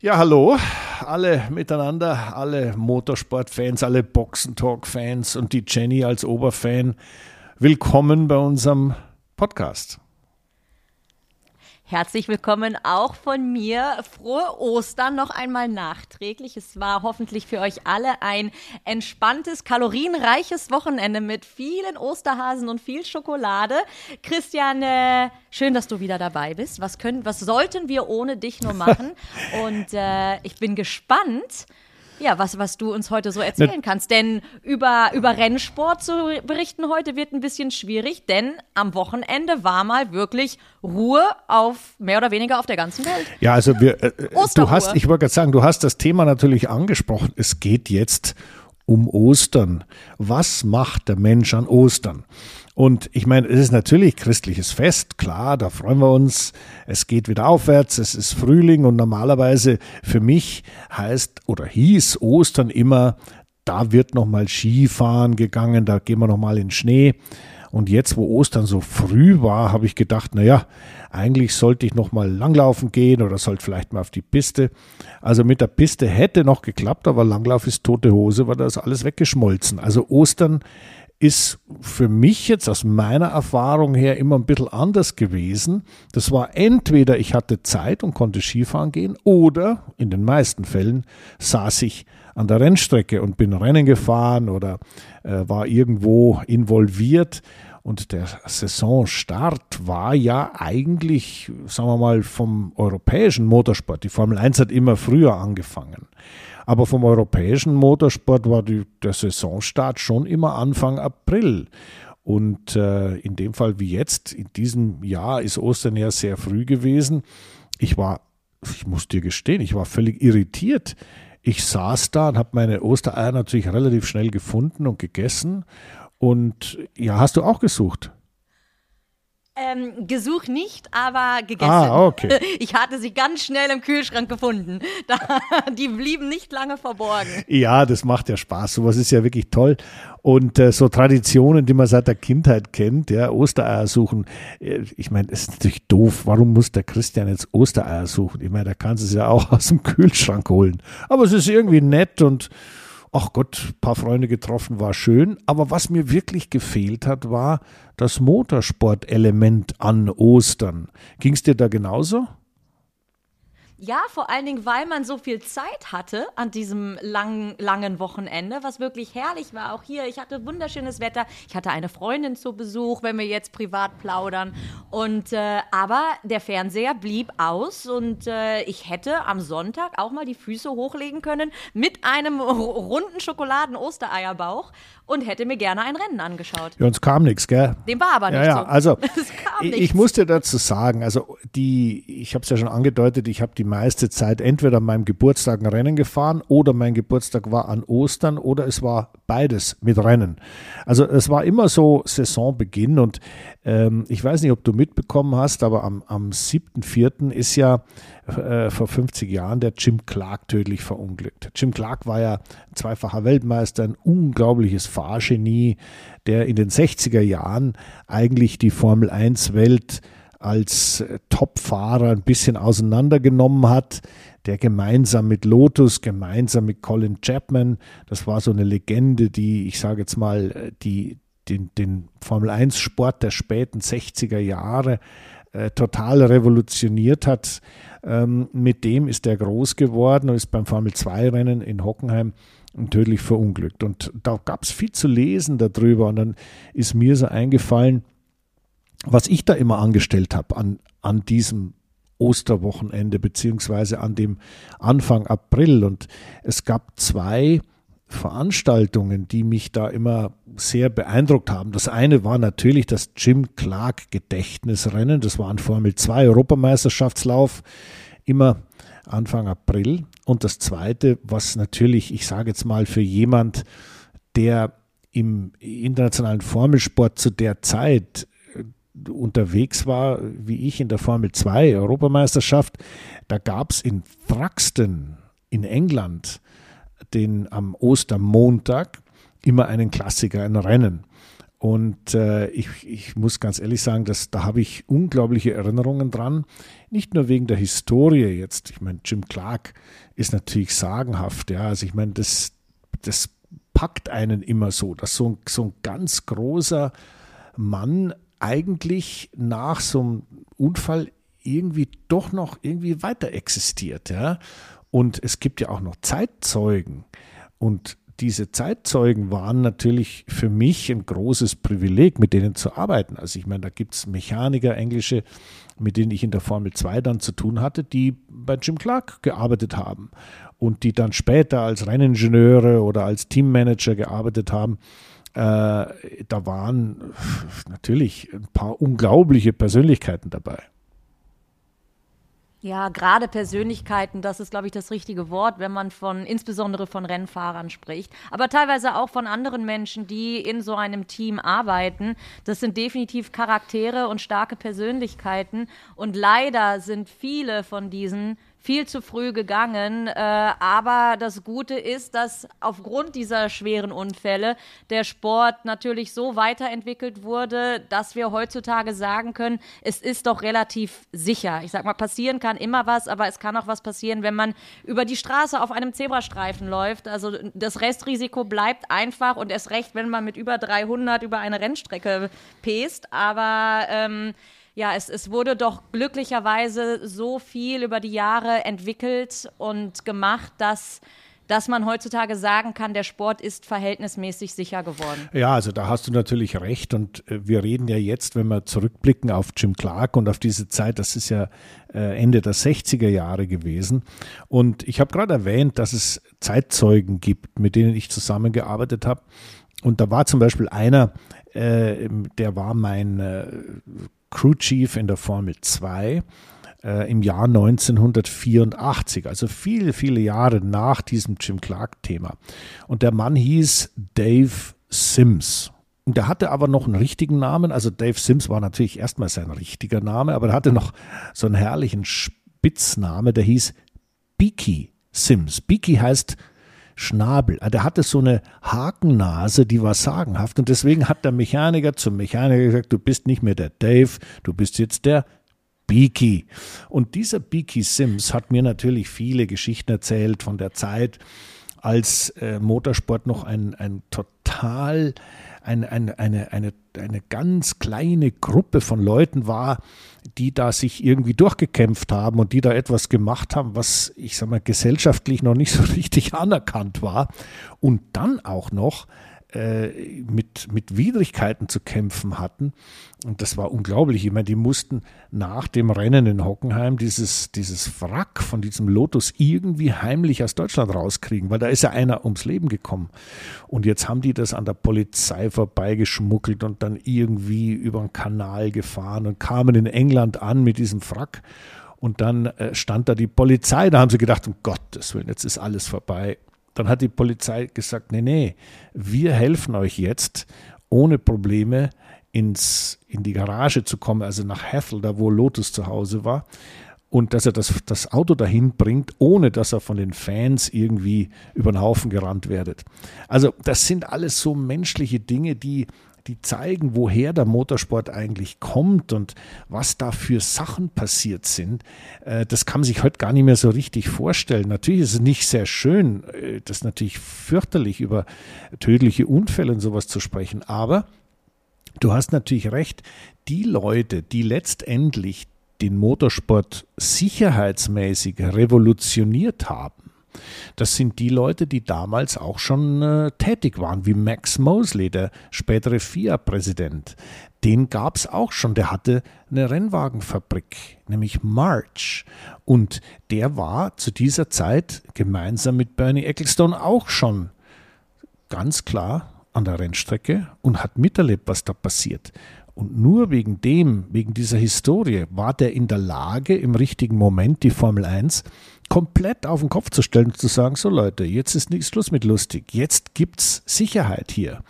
Ja, hallo, alle miteinander, alle Motorsportfans, alle Boxentalk-Fans und die Jenny als Oberfan. Willkommen bei unserem Podcast. Herzlich willkommen auch von mir. Frohe Ostern noch einmal nachträglich. Es war hoffentlich für euch alle ein entspanntes, kalorienreiches Wochenende mit vielen Osterhasen und viel Schokolade. Christian, äh, schön, dass du wieder dabei bist. Was können, was sollten wir ohne dich nur machen? Und äh, ich bin gespannt, ja, was, was du uns heute so erzählen ne. kannst. Denn über, über Rennsport zu berichten heute wird ein bisschen schwierig, denn am Wochenende war mal wirklich Ruhe auf mehr oder weniger auf der ganzen Welt. Ja, also wir, äh, äh du hast, ich wollte gerade sagen, du hast das Thema natürlich angesprochen. Es geht jetzt um Ostern. Was macht der Mensch an Ostern? Und ich meine, es ist natürlich christliches Fest, klar, da freuen wir uns. Es geht wieder aufwärts, es ist Frühling und normalerweise für mich heißt oder hieß Ostern immer, da wird nochmal Skifahren gegangen, da gehen wir nochmal in Schnee. Und jetzt, wo Ostern so früh war, habe ich gedacht, naja, eigentlich sollte ich nochmal langlaufen gehen oder sollte vielleicht mal auf die Piste. Also mit der Piste hätte noch geklappt, aber Langlauf ist tote Hose, weil da ist alles weggeschmolzen. Also Ostern ist für mich jetzt aus meiner Erfahrung her immer ein bisschen anders gewesen. Das war entweder ich hatte Zeit und konnte Skifahren gehen oder in den meisten Fällen saß ich an der Rennstrecke und bin Rennen gefahren oder äh, war irgendwo involviert. Und der Saisonstart war ja eigentlich, sagen wir mal, vom europäischen Motorsport. Die Formel 1 hat immer früher angefangen. Aber vom europäischen Motorsport war die, der Saisonstart schon immer Anfang April. Und äh, in dem Fall wie jetzt, in diesem Jahr ist Ostern ja sehr früh gewesen. Ich war, ich muss dir gestehen, ich war völlig irritiert. Ich saß da und habe meine Ostereier natürlich relativ schnell gefunden und gegessen. Und ja, hast du auch gesucht? Ähm, gesucht nicht, aber gegessen. Ah, okay. Ich hatte sie ganz schnell im Kühlschrank gefunden. Da, die blieben nicht lange verborgen. Ja, das macht ja Spaß. Sowas ist ja wirklich toll. Und äh, so Traditionen, die man seit der Kindheit kennt, ja, Ostereier suchen. Äh, ich meine, es ist natürlich doof. Warum muss der Christian jetzt Ostereier suchen? Ich meine, da kannst du es ja auch aus dem Kühlschrank holen. Aber es ist irgendwie nett und ach Gott, paar Freunde getroffen, war schön. Aber was mir wirklich gefehlt hat, war das Motorsportelement an Ostern. Ging es dir da genauso? Ja, vor allen Dingen, weil man so viel Zeit hatte an diesem langen, langen Wochenende, was wirklich herrlich war. Auch hier, ich hatte wunderschönes Wetter. Ich hatte eine Freundin zu Besuch, wenn wir jetzt privat plaudern. Und äh, aber der Fernseher blieb aus und äh, ich hätte am Sonntag auch mal die Füße hochlegen können mit einem runden Schokoladen-Ostereierbauch und hätte mir gerne ein Rennen angeschaut. Ja, uns kam nichts, gell? Dem war aber nicht ja, ja. so. Also, ich, ich musste dazu sagen, also die, ich habe es ja schon angedeutet, ich habe die meiste Zeit entweder an meinem Geburtstag ein Rennen gefahren oder mein Geburtstag war an Ostern oder es war beides mit Rennen. Also es war immer so Saisonbeginn und ähm, ich weiß nicht, ob du mitbekommen hast, aber am, am 7.4. ist ja äh, vor 50 Jahren der Jim Clark tödlich verunglückt. Jim Clark war ja zweifacher Weltmeister, ein unglaubliches Fahrgenie, der in den 60er Jahren eigentlich die Formel 1 Welt als äh, Topfahrer ein bisschen auseinandergenommen hat, der gemeinsam mit Lotus, gemeinsam mit Colin Chapman, das war so eine Legende, die, ich sage jetzt mal, die, den, den Formel 1 Sport der späten 60er Jahre äh, total revolutioniert hat. Ähm, mit dem ist er groß geworden und ist beim Formel 2 Rennen in Hockenheim tödlich verunglückt. Und da gab es viel zu lesen darüber. Und dann ist mir so eingefallen, was ich da immer angestellt habe an, an diesem Osterwochenende beziehungsweise an dem Anfang April. Und es gab zwei Veranstaltungen, die mich da immer sehr beeindruckt haben. Das eine war natürlich das Jim Clark Gedächtnisrennen. Das war ein Formel 2 Europameisterschaftslauf, immer Anfang April. Und das zweite, was natürlich, ich sage jetzt mal, für jemand, der im internationalen Formelsport zu der Zeit unterwegs war, wie ich in der Formel 2 Europameisterschaft, da gab es in Thruxton in England den am Ostermontag immer einen Klassiker, ein Rennen. Und äh, ich, ich muss ganz ehrlich sagen, dass, da habe ich unglaubliche Erinnerungen dran. Nicht nur wegen der Historie jetzt. Ich meine, Jim Clark ist natürlich sagenhaft. Ja, also ich meine, das, das packt einen immer so, dass so ein, so ein ganz großer Mann eigentlich nach so einem Unfall irgendwie doch noch irgendwie weiter existiert. Ja? Und es gibt ja auch noch Zeitzeugen. Und diese Zeitzeugen waren natürlich für mich ein großes Privileg, mit denen zu arbeiten. Also ich meine, da gibt es Mechaniker, englische, mit denen ich in der Formel 2 dann zu tun hatte, die bei Jim Clark gearbeitet haben und die dann später als Renningenieure oder als Teammanager gearbeitet haben. Äh, da waren natürlich ein paar unglaubliche Persönlichkeiten dabei. Ja, gerade Persönlichkeiten, das ist, glaube ich, das richtige Wort, wenn man von, insbesondere von Rennfahrern spricht, aber teilweise auch von anderen Menschen, die in so einem Team arbeiten. Das sind definitiv Charaktere und starke Persönlichkeiten. Und leider sind viele von diesen viel zu früh gegangen. Äh, aber das Gute ist, dass aufgrund dieser schweren Unfälle der Sport natürlich so weiterentwickelt wurde, dass wir heutzutage sagen können, es ist doch relativ sicher. Ich sag mal, passieren kann immer was, aber es kann auch was passieren, wenn man über die Straße auf einem Zebrastreifen läuft. Also das Restrisiko bleibt einfach und erst recht, wenn man mit über 300 über eine Rennstrecke pest. Aber ähm, ja, es, es wurde doch glücklicherweise so viel über die Jahre entwickelt und gemacht, dass dass man heutzutage sagen kann, der Sport ist verhältnismäßig sicher geworden. Ja, also da hast du natürlich recht. Und äh, wir reden ja jetzt, wenn wir zurückblicken auf Jim Clark und auf diese Zeit, das ist ja äh, Ende der 60er Jahre gewesen. Und ich habe gerade erwähnt, dass es Zeitzeugen gibt, mit denen ich zusammengearbeitet habe. Und da war zum Beispiel einer, äh, der war mein Crew Chief in der Formel 2 äh, im Jahr 1984, also viele, viele Jahre nach diesem Jim Clark-Thema. Und der Mann hieß Dave Sims. Und der hatte aber noch einen richtigen Namen. Also Dave Sims war natürlich erstmal sein richtiger Name, aber er hatte noch so einen herrlichen Spitzname, der hieß Beaky Sims. Beaky heißt Schnabel. Ah, der hatte so eine Hakennase, die war sagenhaft. Und deswegen hat der Mechaniker zum Mechaniker gesagt, du bist nicht mehr der Dave, du bist jetzt der Beaky. Und dieser Beaky Sims hat mir natürlich viele Geschichten erzählt von der Zeit, als äh, Motorsport noch ein, ein total eine, eine, eine, eine, eine ganz kleine Gruppe von Leuten war, die da sich irgendwie durchgekämpft haben und die da etwas gemacht haben, was ich sag mal gesellschaftlich noch nicht so richtig anerkannt war. Und dann auch noch äh, mit, mit Widrigkeiten zu kämpfen hatten. Und das war unglaublich. Ich meine, die mussten nach dem Rennen in Hockenheim dieses, dieses Wrack von diesem Lotus irgendwie heimlich aus Deutschland rauskriegen, weil da ist ja einer ums Leben gekommen. Und jetzt haben die das an der Polizei vorbeigeschmuggelt und dann irgendwie über den Kanal gefahren und kamen in England an mit diesem Wrack. Und dann äh, stand da die Polizei, da haben sie gedacht, um Gottes Willen, jetzt ist alles vorbei. Dann hat die Polizei gesagt, nee, nee, wir helfen euch jetzt ohne Probleme ins, in die Garage zu kommen, also nach Hethel, da wo Lotus zu Hause war. Und dass er das, das Auto dahin bringt, ohne dass er von den Fans irgendwie über den Haufen gerannt werdet. Also das sind alles so menschliche Dinge, die die zeigen, woher der Motorsport eigentlich kommt und was da für Sachen passiert sind. Äh, das kann man sich heute gar nicht mehr so richtig vorstellen. Natürlich ist es nicht sehr schön, äh, das ist natürlich fürchterlich, über tödliche Unfälle und sowas zu sprechen, aber du hast natürlich recht, die Leute, die letztendlich den Motorsport sicherheitsmäßig revolutioniert haben, das sind die Leute, die damals auch schon äh, tätig waren, wie Max Mosley, der spätere FIA-Präsident. Den gab es auch schon. Der hatte eine Rennwagenfabrik, nämlich March. Und der war zu dieser Zeit gemeinsam mit Bernie Ecclestone auch schon ganz klar an der Rennstrecke und hat miterlebt, was da passiert. Und nur wegen dem, wegen dieser Historie, war der in der Lage, im richtigen Moment die Formel 1 komplett auf den Kopf zu stellen und zu sagen, so Leute, jetzt ist nichts Schluss mit lustig, jetzt gibt's Sicherheit hier.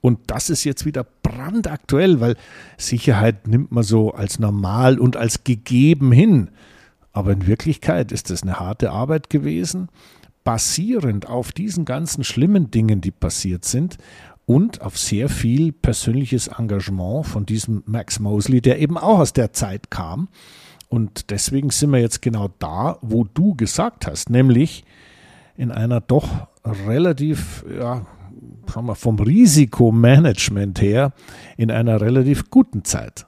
Und das ist jetzt wieder brandaktuell, weil Sicherheit nimmt man so als normal und als gegeben hin. Aber in Wirklichkeit ist es eine harte Arbeit gewesen, basierend auf diesen ganzen schlimmen Dingen, die passiert sind. und auf sehr viel persönliches Engagement von diesem Max Mosley, der eben auch aus der Zeit kam. Und deswegen sind wir jetzt genau da, wo du gesagt hast, nämlich in einer doch relativ, ja, sagen wir, vom Risikomanagement her, in einer relativ guten Zeit.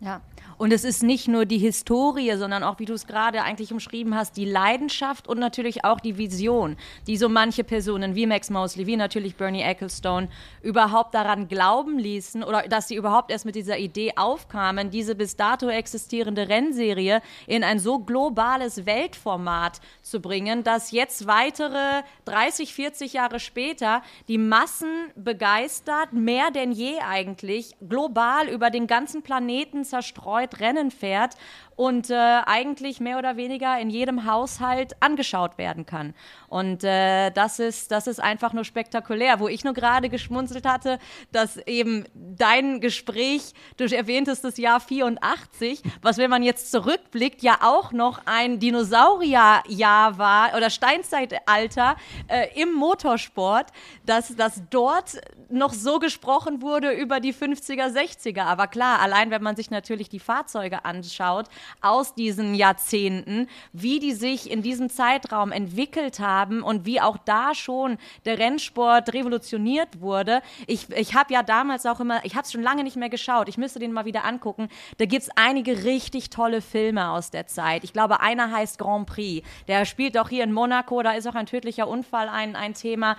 Ja, und es ist nicht nur die Historie, sondern auch, wie du es gerade eigentlich umschrieben hast, die Leidenschaft und natürlich auch die Vision, die so manche Personen wie Max Mosley, wie natürlich Bernie Ecclestone überhaupt daran glauben ließen oder dass sie überhaupt erst mit dieser Idee aufkamen, diese bis dato existierende Rennserie in ein so globales Weltformat zu bringen, dass jetzt weitere 30, 40 Jahre später die Massen begeistert, mehr denn je eigentlich, global über den ganzen Planeten zerstreut Rennen fährt und äh, eigentlich mehr oder weniger in jedem Haushalt angeschaut werden kann. Und äh, das, ist, das ist einfach nur spektakulär. Wo ich nur gerade geschmunzelt hatte, dass eben dein Gespräch, du erwähntest das Jahr 84, was, wenn man jetzt zurückblickt, ja auch noch ein Dinosaurierjahr war oder Steinzeitalter äh, im Motorsport, dass, dass dort noch so gesprochen wurde über die 50er, 60er. Aber klar, allein wenn man sich natürlich die Fahrzeuge anschaut, aus diesen Jahrzehnten, wie die sich in diesem Zeitraum entwickelt haben und wie auch da schon der Rennsport revolutioniert wurde. Ich, ich habe ja damals auch immer, ich habe es schon lange nicht mehr geschaut, ich müsste den mal wieder angucken. Da gibt es einige richtig tolle Filme aus der Zeit. Ich glaube, einer heißt Grand Prix. Der spielt auch hier in Monaco, da ist auch ein tödlicher Unfall ein, ein Thema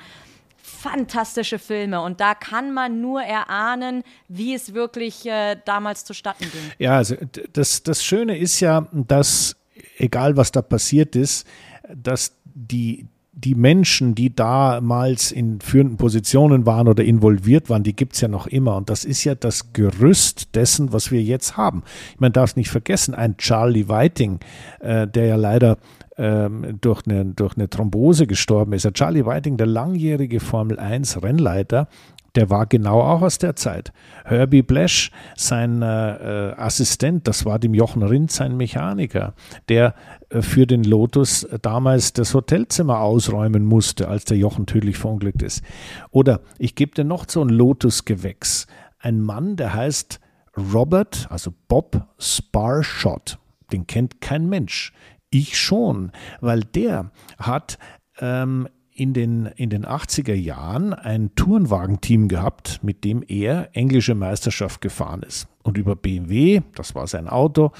fantastische Filme und da kann man nur erahnen, wie es wirklich äh, damals zustatten ging. Ja, also das, das Schöne ist ja, dass egal was da passiert ist, dass die, die Menschen, die damals in führenden Positionen waren oder involviert waren, die gibt es ja noch immer. Und das ist ja das Gerüst dessen, was wir jetzt haben. Man darf es nicht vergessen, ein Charlie Whiting, äh, der ja leider ähm, durch, eine, durch eine Thrombose gestorben ist. Charlie Whiting, der langjährige Formel 1 Rennleiter, der war genau auch aus der Zeit. Herbie Blesch, sein äh, Assistent, das war dem Jochen Rindt sein Mechaniker, der äh, für den Lotus damals das Hotelzimmer ausräumen musste, als der Jochen tödlich verunglückt ist. Oder ich gebe dir noch so ein Lotus-Gewächs. Ein Mann, der heißt Robert, also Bob Sparshot. Den kennt kein Mensch. Ich schon, weil der hat ähm, in den, in den 80er Jahren ein Tourenwagenteam gehabt, mit dem er englische Meisterschaft gefahren ist. Und über BMW, das war sein Auto,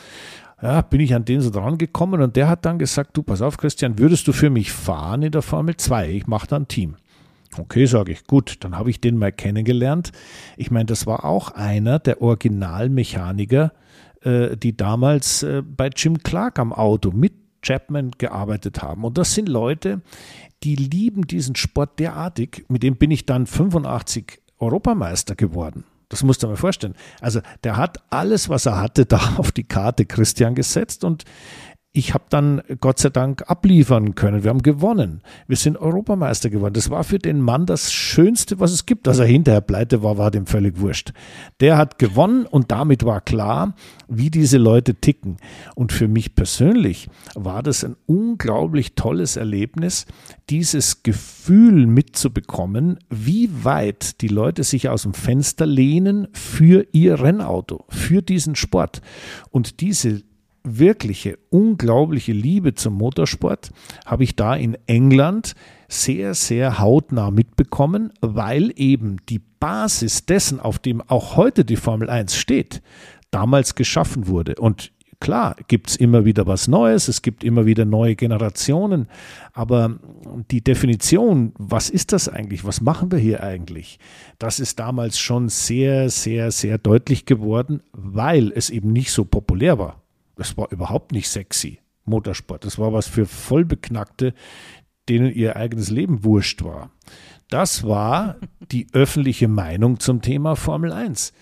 ja, bin ich an den so dran gekommen und der hat dann gesagt, du pass auf Christian, würdest du für mich fahren in der Formel 2? Ich mache da ein Team. Okay, sage ich, gut, dann habe ich den mal kennengelernt. Ich meine, das war auch einer der Originalmechaniker, äh, die damals äh, bei Jim Clark am Auto mit Chapman gearbeitet haben. Und das sind Leute, die lieben diesen Sport derartig. Mit dem bin ich dann 85 Europameister geworden. Das musst du mal vorstellen. Also der hat alles, was er hatte, da auf die Karte Christian gesetzt und ich habe dann Gott sei Dank abliefern können. Wir haben gewonnen. Wir sind Europameister geworden. Das war für den Mann das Schönste, was es gibt. Dass er hinterher pleite war, war dem völlig wurscht. Der hat gewonnen und damit war klar, wie diese Leute ticken. Und für mich persönlich war das ein unglaublich tolles Erlebnis, dieses Gefühl mitzubekommen, wie weit die Leute sich aus dem Fenster lehnen für ihr Rennauto, für diesen Sport. Und diese wirkliche, unglaubliche Liebe zum Motorsport habe ich da in England sehr, sehr hautnah mitbekommen, weil eben die Basis dessen, auf dem auch heute die Formel 1 steht, damals geschaffen wurde. Und klar, gibt es immer wieder was Neues, es gibt immer wieder neue Generationen, aber die Definition, was ist das eigentlich, was machen wir hier eigentlich, das ist damals schon sehr, sehr, sehr deutlich geworden, weil es eben nicht so populär war. Das war überhaupt nicht sexy, Motorsport. Das war was für Vollbeknackte, denen ihr eigenes Leben wurscht war. Das war die öffentliche Meinung zum Thema Formel 1.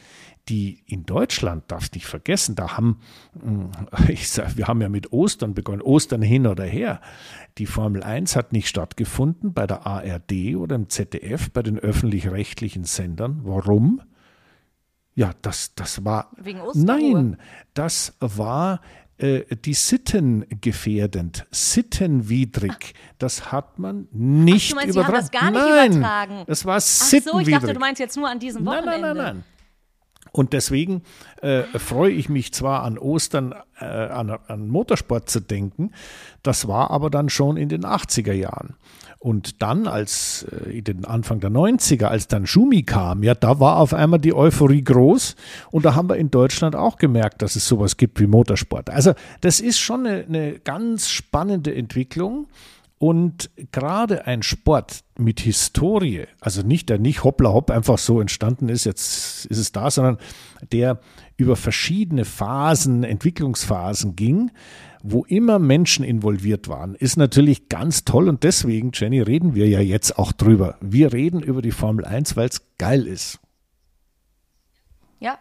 Die in Deutschland, darfst nicht vergessen, da haben, hm, ich sag, wir haben ja mit Ostern begonnen, Ostern hin oder her. Die Formel 1 hat nicht stattgefunden bei der ARD oder im ZDF, bei den öffentlich-rechtlichen Sendern. Warum? Ja, das, das war. Wegen Nein, das war äh, die Sitten gefährdend, sittenwidrig. Das hat man nicht Ach, du meinst, übertragen. Sie haben das gar nicht nein, übertragen. Das war sittenwidrig. Ach so, ich dachte, du meinst jetzt nur an diesem Wochenende. Nein, nein, nein, nein. Und deswegen äh, freue ich mich zwar an Ostern, äh, an, an, Motorsport zu denken, das war aber dann schon in den 80er Jahren. Und dann, als äh, in den Anfang der 90er, als dann Schumi kam, ja, da war auf einmal die Euphorie groß. Und da haben wir in Deutschland auch gemerkt, dass es sowas gibt wie Motorsport. Also das ist schon eine, eine ganz spannende Entwicklung. Und gerade ein Sport mit Historie, also nicht der nicht hoppla hopp einfach so entstanden ist, jetzt ist es da, sondern der über verschiedene Phasen, Entwicklungsphasen ging, wo immer Menschen involviert waren, ist natürlich ganz toll und deswegen, Jenny, reden wir ja jetzt auch drüber. Wir reden über die Formel 1, weil es geil ist. Ja,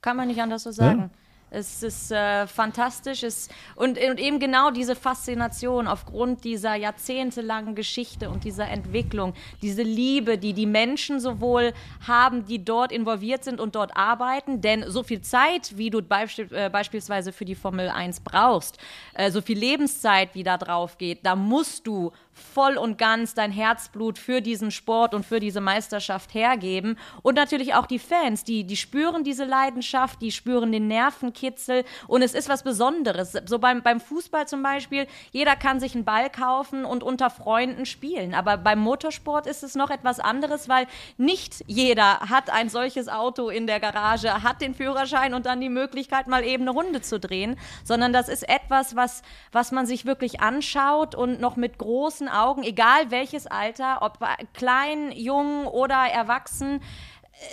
kann man nicht anders so sagen. Ja? Es ist äh, fantastisch. Es, und, und eben genau diese Faszination aufgrund dieser jahrzehntelangen Geschichte und dieser Entwicklung, diese Liebe, die die Menschen sowohl haben, die dort involviert sind und dort arbeiten. Denn so viel Zeit, wie du beisp äh, beispielsweise für die Formel 1 brauchst, äh, so viel Lebenszeit, wie da drauf geht, da musst du voll und ganz dein Herzblut für diesen Sport und für diese Meisterschaft hergeben. Und natürlich auch die Fans, die, die spüren diese Leidenschaft, die spüren den Nervenkitzel und es ist was Besonderes. So beim, beim Fußball zum Beispiel, jeder kann sich einen Ball kaufen und unter Freunden spielen. Aber beim Motorsport ist es noch etwas anderes, weil nicht jeder hat ein solches Auto in der Garage, hat den Führerschein und dann die Möglichkeit, mal eben eine Runde zu drehen, sondern das ist etwas, was, was man sich wirklich anschaut und noch mit großen Augen, egal welches Alter, ob klein, jung oder erwachsen,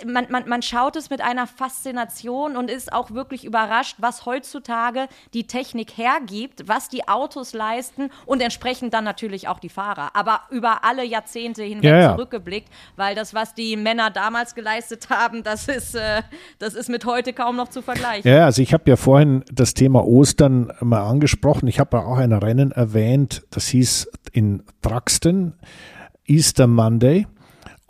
man, man, man schaut es mit einer Faszination und ist auch wirklich überrascht, was heutzutage die Technik hergibt, was die Autos leisten und entsprechend dann natürlich auch die Fahrer. Aber über alle Jahrzehnte hinweg ja, ja. zurückgeblickt, weil das, was die Männer damals geleistet haben, das ist, äh, das ist mit heute kaum noch zu vergleichen. Ja, also ich habe ja vorhin das Thema Ostern mal angesprochen. Ich habe ja auch ein Rennen erwähnt, das hieß in Traxton, Easter Monday.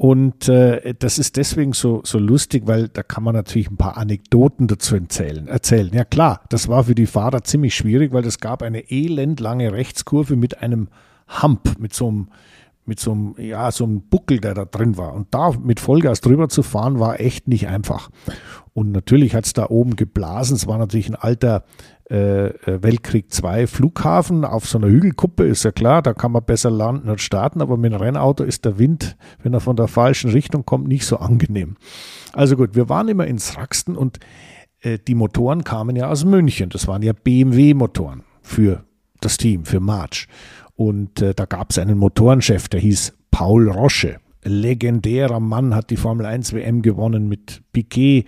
Und äh, das ist deswegen so, so lustig, weil da kann man natürlich ein paar Anekdoten dazu erzählen. erzählen. Ja klar, das war für die Fahrer ziemlich schwierig, weil es gab eine elendlange Rechtskurve mit einem Hump, mit so einem, mit so einem, ja, so einem Buckel, der da drin war. Und da mit Vollgas drüber zu fahren, war echt nicht einfach. Und natürlich hat es da oben geblasen. Es war natürlich ein alter äh, äh Weltkrieg II Flughafen auf so einer Hügelkuppe, ist ja klar, da kann man besser landen und starten, aber mit einem Rennauto ist der Wind, wenn er von der falschen Richtung kommt, nicht so angenehm. Also gut, wir waren immer ins Raxten und äh, die Motoren kamen ja aus München. Das waren ja BMW-Motoren für das Team, für March. Und äh, da gab es einen Motorenchef, der hieß Paul Rosche legendärer Mann, hat die Formel 1 WM gewonnen mit Piquet,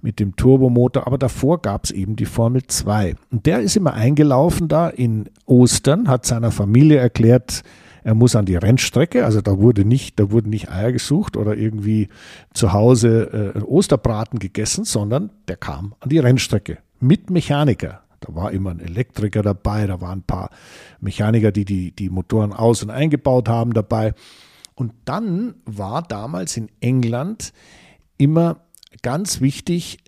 mit dem Turbomotor, aber davor gab es eben die Formel 2. Und der ist immer eingelaufen da in Ostern, hat seiner Familie erklärt, er muss an die Rennstrecke, also da wurde nicht, da wurden nicht Eier gesucht oder irgendwie zu Hause äh, Osterbraten gegessen, sondern der kam an die Rennstrecke mit Mechaniker. Da war immer ein Elektriker dabei, da waren ein paar Mechaniker, die die, die Motoren aus- und eingebaut haben dabei. Und dann war damals in England immer ganz wichtig,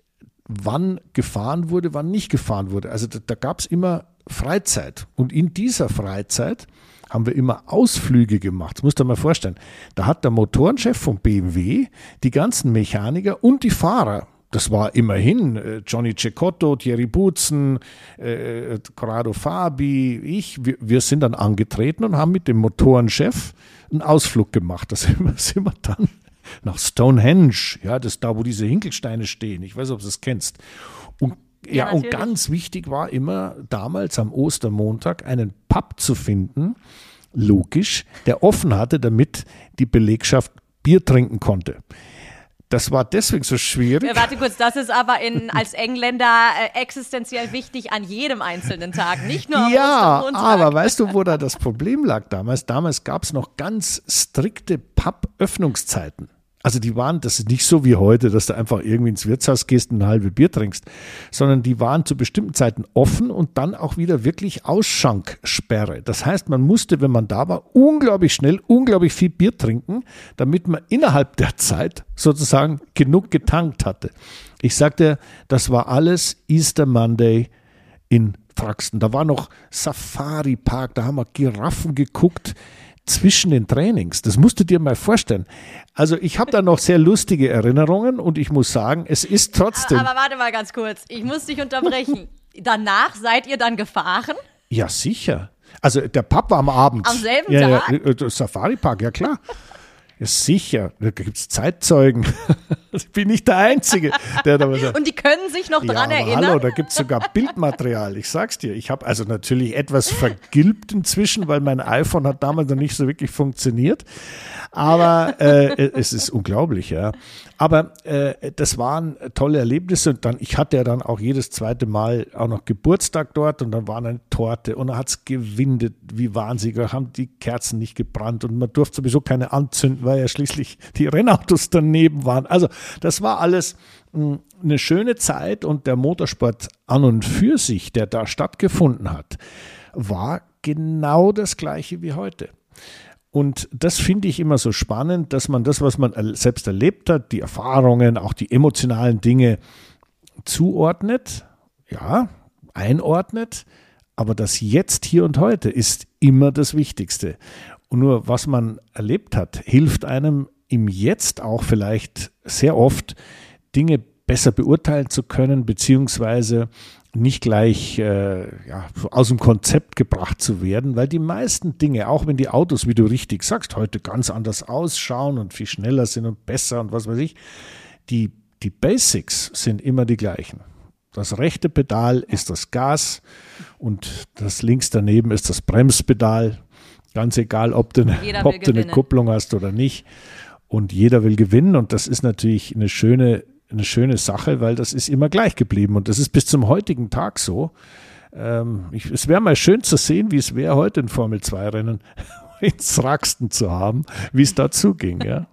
wann gefahren wurde, wann nicht gefahren wurde. Also da, da gab es immer Freizeit. Und in dieser Freizeit haben wir immer Ausflüge gemacht. Das musst du dir mal vorstellen. Da hat der Motorenchef von BMW die ganzen Mechaniker und die Fahrer das war immerhin äh, Johnny Cecotto, Thierry Butzen, äh, Corrado Fabi, ich. Wir, wir, sind dann angetreten und haben mit dem Motorenchef einen Ausflug gemacht. Da sind wir, sind wir dann nach Stonehenge, ja, das ist da, wo diese Hinkelsteine stehen. Ich weiß, ob du das kennst. Und ja, ja und ganz wichtig war immer damals am Ostermontag einen Pub zu finden, logisch, der offen hatte, damit die Belegschaft Bier trinken konnte. Das war deswegen so schwierig. Äh, warte kurz, das ist aber in, als Engländer äh, existenziell wichtig an jedem einzelnen Tag, nicht nur am Ja, aber weißt du, wo da das Problem lag damals? Damals gab es noch ganz strikte Pub-Öffnungszeiten. Also die waren, das ist nicht so wie heute, dass du einfach irgendwie ins Wirtshaus gehst und ein halbes Bier trinkst, sondern die waren zu bestimmten Zeiten offen und dann auch wieder wirklich Ausschankssperre. Das heißt, man musste, wenn man da war, unglaublich schnell, unglaublich viel Bier trinken, damit man innerhalb der Zeit sozusagen genug getankt hatte. Ich sagte, das war alles Easter Monday in Traxten. Da war noch Safari Park, da haben wir Giraffen geguckt zwischen den Trainings. Das musst du dir mal vorstellen. Also ich habe da noch sehr lustige Erinnerungen und ich muss sagen, es ist trotzdem. Aber, aber warte mal ganz kurz, ich muss dich unterbrechen. Danach seid ihr dann gefahren? Ja, sicher. Also der Papa am Abend. Am selben ja, Tag? Ja, äh, Safari Park, ja klar. Ja, sicher, da gibt es Zeitzeugen. ich bin nicht der Einzige, der da was sagt. Und die können sich noch ja, dran erinnern. Hallo, da gibt es sogar Bildmaterial. Ich sag's dir. Ich habe also natürlich etwas vergilbt inzwischen, weil mein iPhone hat damals noch nicht so wirklich funktioniert. Aber äh, es ist unglaublich, ja. Aber äh, das waren tolle Erlebnisse und dann, ich hatte ja dann auch jedes zweite Mal auch noch Geburtstag dort und dann war eine Torte und dann hat es gewindet wie wahnsinnig, da haben die Kerzen nicht gebrannt und man durfte sowieso keine anzünden, weil ja schließlich die Rennautos daneben waren. Also das war alles mh, hm, eine schöne Zeit und der Motorsport an und für sich, der da stattgefunden hat, war genau das gleiche wie heute. Und das finde ich immer so spannend, dass man das, was man selbst erlebt hat, die Erfahrungen, auch die emotionalen Dinge zuordnet, ja, einordnet, aber das Jetzt, hier und heute ist immer das Wichtigste. Und nur was man erlebt hat, hilft einem im Jetzt auch vielleicht sehr oft Dinge besser beurteilen zu können, beziehungsweise nicht gleich äh, ja, aus dem Konzept gebracht zu werden, weil die meisten Dinge, auch wenn die Autos, wie du richtig sagst, heute ganz anders ausschauen und viel schneller sind und besser und was weiß ich, die, die Basics sind immer die gleichen. Das rechte Pedal ist das Gas und das links daneben ist das Bremspedal. Ganz egal, ob du, eine, ob du eine Kupplung hast oder nicht. Und jeder will gewinnen und das ist natürlich eine schöne eine schöne Sache, weil das ist immer gleich geblieben und das ist bis zum heutigen Tag so. Ähm, ich, es wäre mal schön zu sehen, wie es wäre, heute ein Formel-2-Rennen ins Raxten zu haben, wie es dazu ging, ja.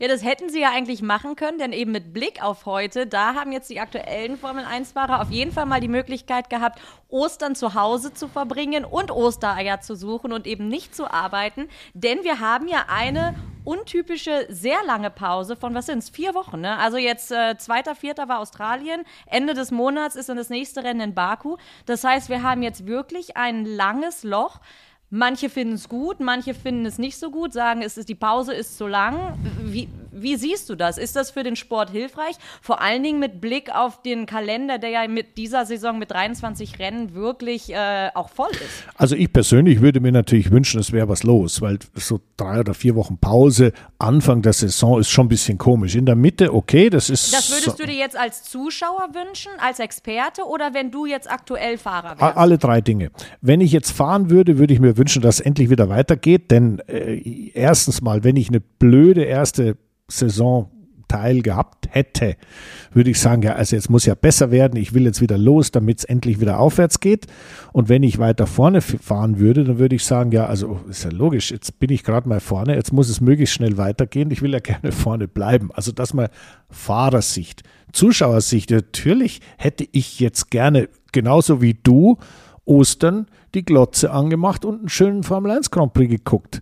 Ja, das hätten sie ja eigentlich machen können, denn eben mit Blick auf heute, da haben jetzt die aktuellen Formel-1-Fahrer auf jeden Fall mal die Möglichkeit gehabt, Ostern zu Hause zu verbringen und Ostereier zu suchen und eben nicht zu arbeiten, denn wir haben ja eine untypische, sehr lange Pause von, was sind es, vier Wochen, ne? Also jetzt äh, 2.4. war Australien, Ende des Monats ist dann das nächste Rennen in Baku. Das heißt, wir haben jetzt wirklich ein langes Loch. Manche finden es gut, manche finden es nicht so gut, sagen, es ist, die Pause ist zu lang. Wie, wie siehst du das? Ist das für den Sport hilfreich? Vor allen Dingen mit Blick auf den Kalender, der ja mit dieser Saison mit 23 Rennen wirklich äh, auch voll ist. Also ich persönlich würde mir natürlich wünschen, es wäre was los, weil so drei oder vier Wochen Pause, Anfang der Saison ist schon ein bisschen komisch. In der Mitte, okay, das ist. Das würdest du dir jetzt als Zuschauer wünschen, als Experte oder wenn du jetzt aktuell Fahrer wärst? Alle drei Dinge. Wenn ich jetzt fahren würde, würde ich mir wünschen, dass es endlich wieder weitergeht. Denn äh, erstens mal, wenn ich eine blöde erste Saison Teil gehabt hätte, würde ich sagen, ja, also jetzt muss ja besser werden, ich will jetzt wieder los, damit es endlich wieder aufwärts geht. Und wenn ich weiter vorne fahren würde, dann würde ich sagen, ja, also ist ja logisch, jetzt bin ich gerade mal vorne, jetzt muss es möglichst schnell weitergehen, ich will ja gerne vorne bleiben. Also das mal Fahrersicht. Zuschauersicht, natürlich hätte ich jetzt gerne, genauso wie du, Ostern die Glotze angemacht und einen schönen Formel 1 Grand Prix geguckt.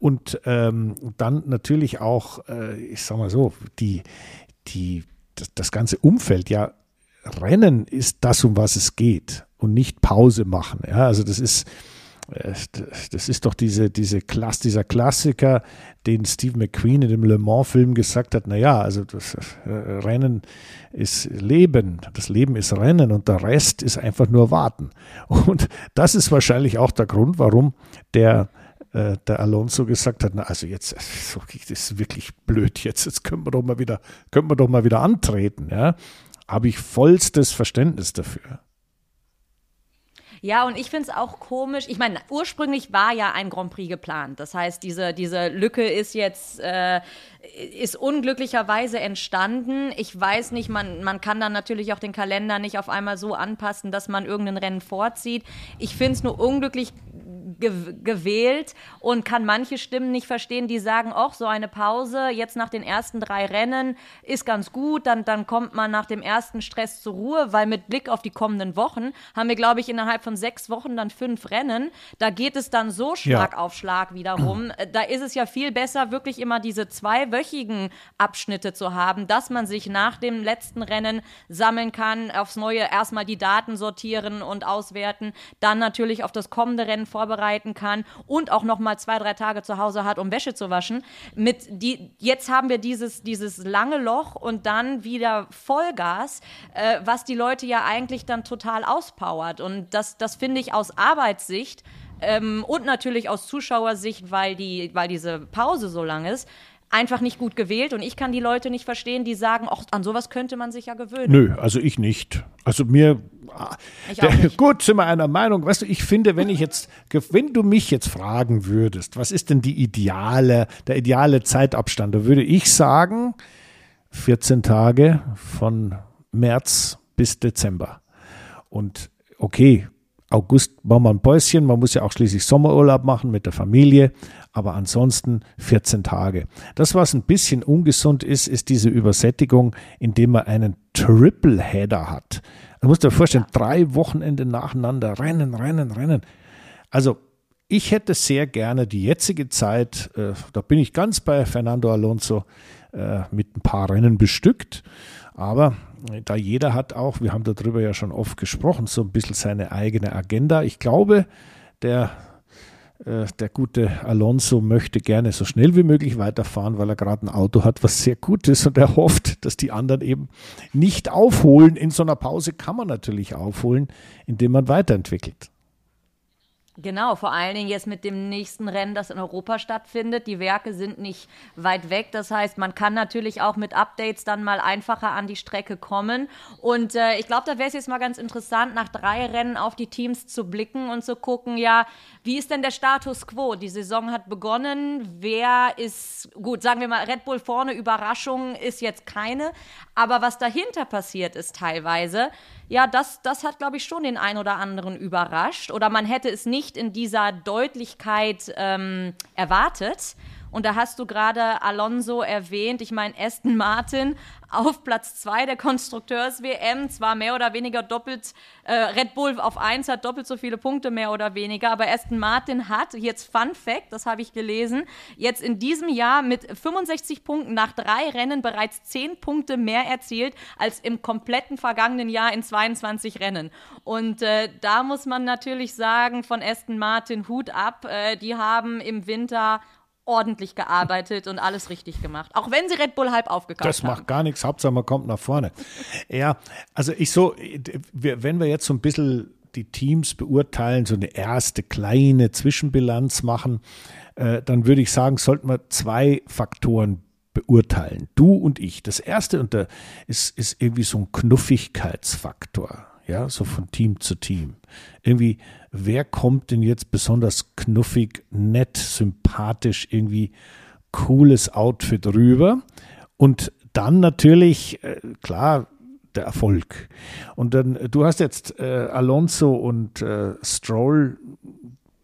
Und ähm, dann natürlich auch, äh, ich sag mal so, die, die, das, das ganze Umfeld, ja, Rennen ist das, um was es geht und nicht Pause machen. Ja, also das ist, das ist doch diese, diese Klass, dieser Klassiker, den Steve McQueen in dem Le Mans-Film gesagt hat, naja, also das äh, Rennen ist Leben, das Leben ist Rennen und der Rest ist einfach nur Warten. Und das ist wahrscheinlich auch der Grund, warum der, äh, der Alonso gesagt hat, na also jetzt, das ist wirklich blöd jetzt, jetzt können wir doch mal wieder, können wir doch mal wieder antreten, ja. Habe ich vollstes Verständnis dafür. Ja, und ich finde es auch komisch. Ich meine, ursprünglich war ja ein Grand Prix geplant. Das heißt, diese, diese Lücke ist jetzt äh, ist unglücklicherweise entstanden. Ich weiß nicht, man, man kann dann natürlich auch den Kalender nicht auf einmal so anpassen, dass man irgendein Rennen vorzieht. Ich finde es nur unglücklich gewählt und kann manche Stimmen nicht verstehen, die sagen, auch so eine Pause jetzt nach den ersten drei Rennen ist ganz gut, dann, dann kommt man nach dem ersten Stress zur Ruhe, weil mit Blick auf die kommenden Wochen haben wir, glaube ich, innerhalb von sechs Wochen dann fünf Rennen. Da geht es dann so Schlag ja. auf Schlag wiederum. Da ist es ja viel besser, wirklich immer diese zweiwöchigen Abschnitte zu haben, dass man sich nach dem letzten Rennen sammeln kann, aufs Neue erstmal die Daten sortieren und auswerten, dann natürlich auf das kommende Rennen vorbereiten kann und auch noch mal zwei, drei Tage zu Hause hat, um Wäsche zu waschen. Mit die, jetzt haben wir dieses, dieses lange Loch und dann wieder Vollgas, äh, was die Leute ja eigentlich dann total auspowert. Und das, das finde ich aus Arbeitssicht ähm, und natürlich aus Zuschauersicht, weil, die, weil diese Pause so lang ist, einfach nicht gut gewählt und ich kann die Leute nicht verstehen, die sagen, ach, an sowas könnte man sich ja gewöhnen. Nö, also ich nicht. Also mir der, gut, sind wir einer Meinung. Weißt du, ich finde, wenn ich jetzt, wenn du mich jetzt fragen würdest, was ist denn die ideale, der ideale Zeitabstand, da würde ich sagen, 14 Tage von März bis Dezember. Und okay, August machen wir ein Päuschen, man muss ja auch schließlich Sommerurlaub machen mit der Familie, aber ansonsten 14 Tage. Das, was ein bisschen ungesund ist, ist diese Übersättigung, indem man einen Triple-Header hat. Du musst dir vorstellen, drei Wochenende nacheinander rennen, rennen, rennen. Also ich hätte sehr gerne die jetzige Zeit, äh, da bin ich ganz bei Fernando Alonso, äh, mit ein paar Rennen bestückt. Aber da jeder hat auch, wir haben darüber ja schon oft gesprochen, so ein bisschen seine eigene Agenda. Ich glaube, der, äh, der gute Alonso möchte gerne so schnell wie möglich weiterfahren, weil er gerade ein Auto hat, was sehr gut ist und er hofft, dass die anderen eben nicht aufholen. In so einer Pause kann man natürlich aufholen, indem man weiterentwickelt. Genau, vor allen Dingen jetzt mit dem nächsten Rennen, das in Europa stattfindet. Die Werke sind nicht weit weg. Das heißt, man kann natürlich auch mit Updates dann mal einfacher an die Strecke kommen. Und äh, ich glaube, da wäre es jetzt mal ganz interessant, nach drei Rennen auf die Teams zu blicken und zu gucken, ja, wie ist denn der Status quo? Die Saison hat begonnen. Wer ist, gut, sagen wir mal, Red Bull vorne, Überraschung ist jetzt keine. Aber was dahinter passiert ist teilweise, ja, das, das hat, glaube ich, schon den einen oder anderen überrascht. Oder man hätte es nicht in dieser Deutlichkeit ähm, erwartet. Und da hast du gerade Alonso erwähnt. Ich meine, Aston Martin auf Platz 2 der Konstrukteurs-WM, zwar mehr oder weniger doppelt, äh, Red Bull auf 1 hat doppelt so viele Punkte mehr oder weniger, aber Aston Martin hat, jetzt Fun Fact, das habe ich gelesen, jetzt in diesem Jahr mit 65 Punkten nach drei Rennen bereits 10 Punkte mehr erzielt als im kompletten vergangenen Jahr in 22 Rennen. Und äh, da muss man natürlich sagen, von Aston Martin Hut ab, äh, die haben im Winter ordentlich gearbeitet und alles richtig gemacht. Auch wenn sie Red Bull halb aufgekauft das haben. Das macht gar nichts, Hauptsache man kommt nach vorne. ja, also ich so, wenn wir jetzt so ein bisschen die Teams beurteilen, so eine erste kleine Zwischenbilanz machen, äh, dann würde ich sagen, sollten wir zwei Faktoren beurteilen. Du und ich. Das erste und da ist, ist irgendwie so ein Knuffigkeitsfaktor ja, so von Team zu Team. Irgendwie, wer kommt denn jetzt besonders knuffig, nett, sympathisch, irgendwie cooles Outfit rüber? Und dann natürlich, äh, klar, der Erfolg. Und dann, du hast jetzt äh, Alonso und äh, Stroll,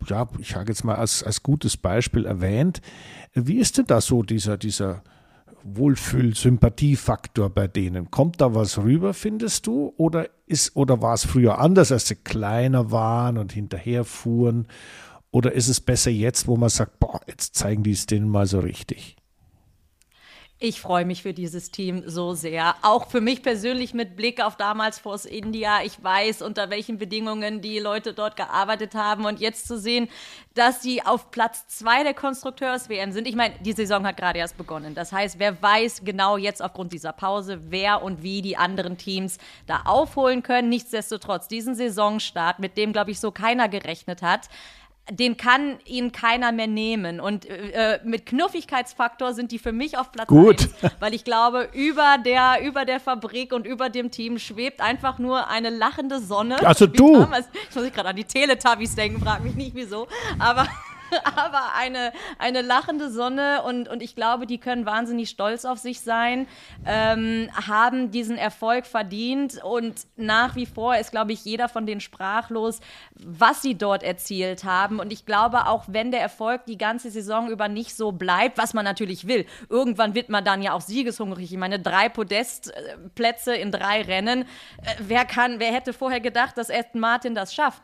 ja, ich sage jetzt mal als, als gutes Beispiel erwähnt. Wie ist denn da so dieser, dieser Wohlfühl-Sympathiefaktor bei denen? Kommt da was rüber, findest du? Oder, oder war es früher anders, als sie kleiner waren und hinterherfuhren? Oder ist es besser jetzt, wo man sagt, boah, jetzt zeigen die es denen mal so richtig? Ich freue mich für dieses Team so sehr. Auch für mich persönlich mit Blick auf damals Force India. Ich weiß, unter welchen Bedingungen die Leute dort gearbeitet haben. Und jetzt zu sehen, dass sie auf Platz zwei der Konstrukteurs-WM sind. Ich meine, die Saison hat gerade erst begonnen. Das heißt, wer weiß genau jetzt aufgrund dieser Pause, wer und wie die anderen Teams da aufholen können. Nichtsdestotrotz, diesen Saisonstart, mit dem, glaube ich, so keiner gerechnet hat, den kann ihnen keiner mehr nehmen. Und äh, mit Knuffigkeitsfaktor sind die für mich auf Platz Gut. 1, weil ich glaube, über der, über der Fabrik und über dem Team schwebt einfach nur eine lachende Sonne. Also du. Damals, ich muss gerade an die Teletubbies denken, frag mich nicht wieso. Aber aber eine, eine lachende Sonne und, und ich glaube, die können wahnsinnig stolz auf sich sein, ähm, haben diesen Erfolg verdient und nach wie vor ist, glaube ich, jeder von denen sprachlos, was sie dort erzielt haben. Und ich glaube, auch wenn der Erfolg die ganze Saison über nicht so bleibt, was man natürlich will, irgendwann wird man dann ja auch siegeshungrig. Ich meine, drei Podestplätze in drei Rennen. Äh, wer kann, wer hätte vorher gedacht, dass Aston Martin das schafft?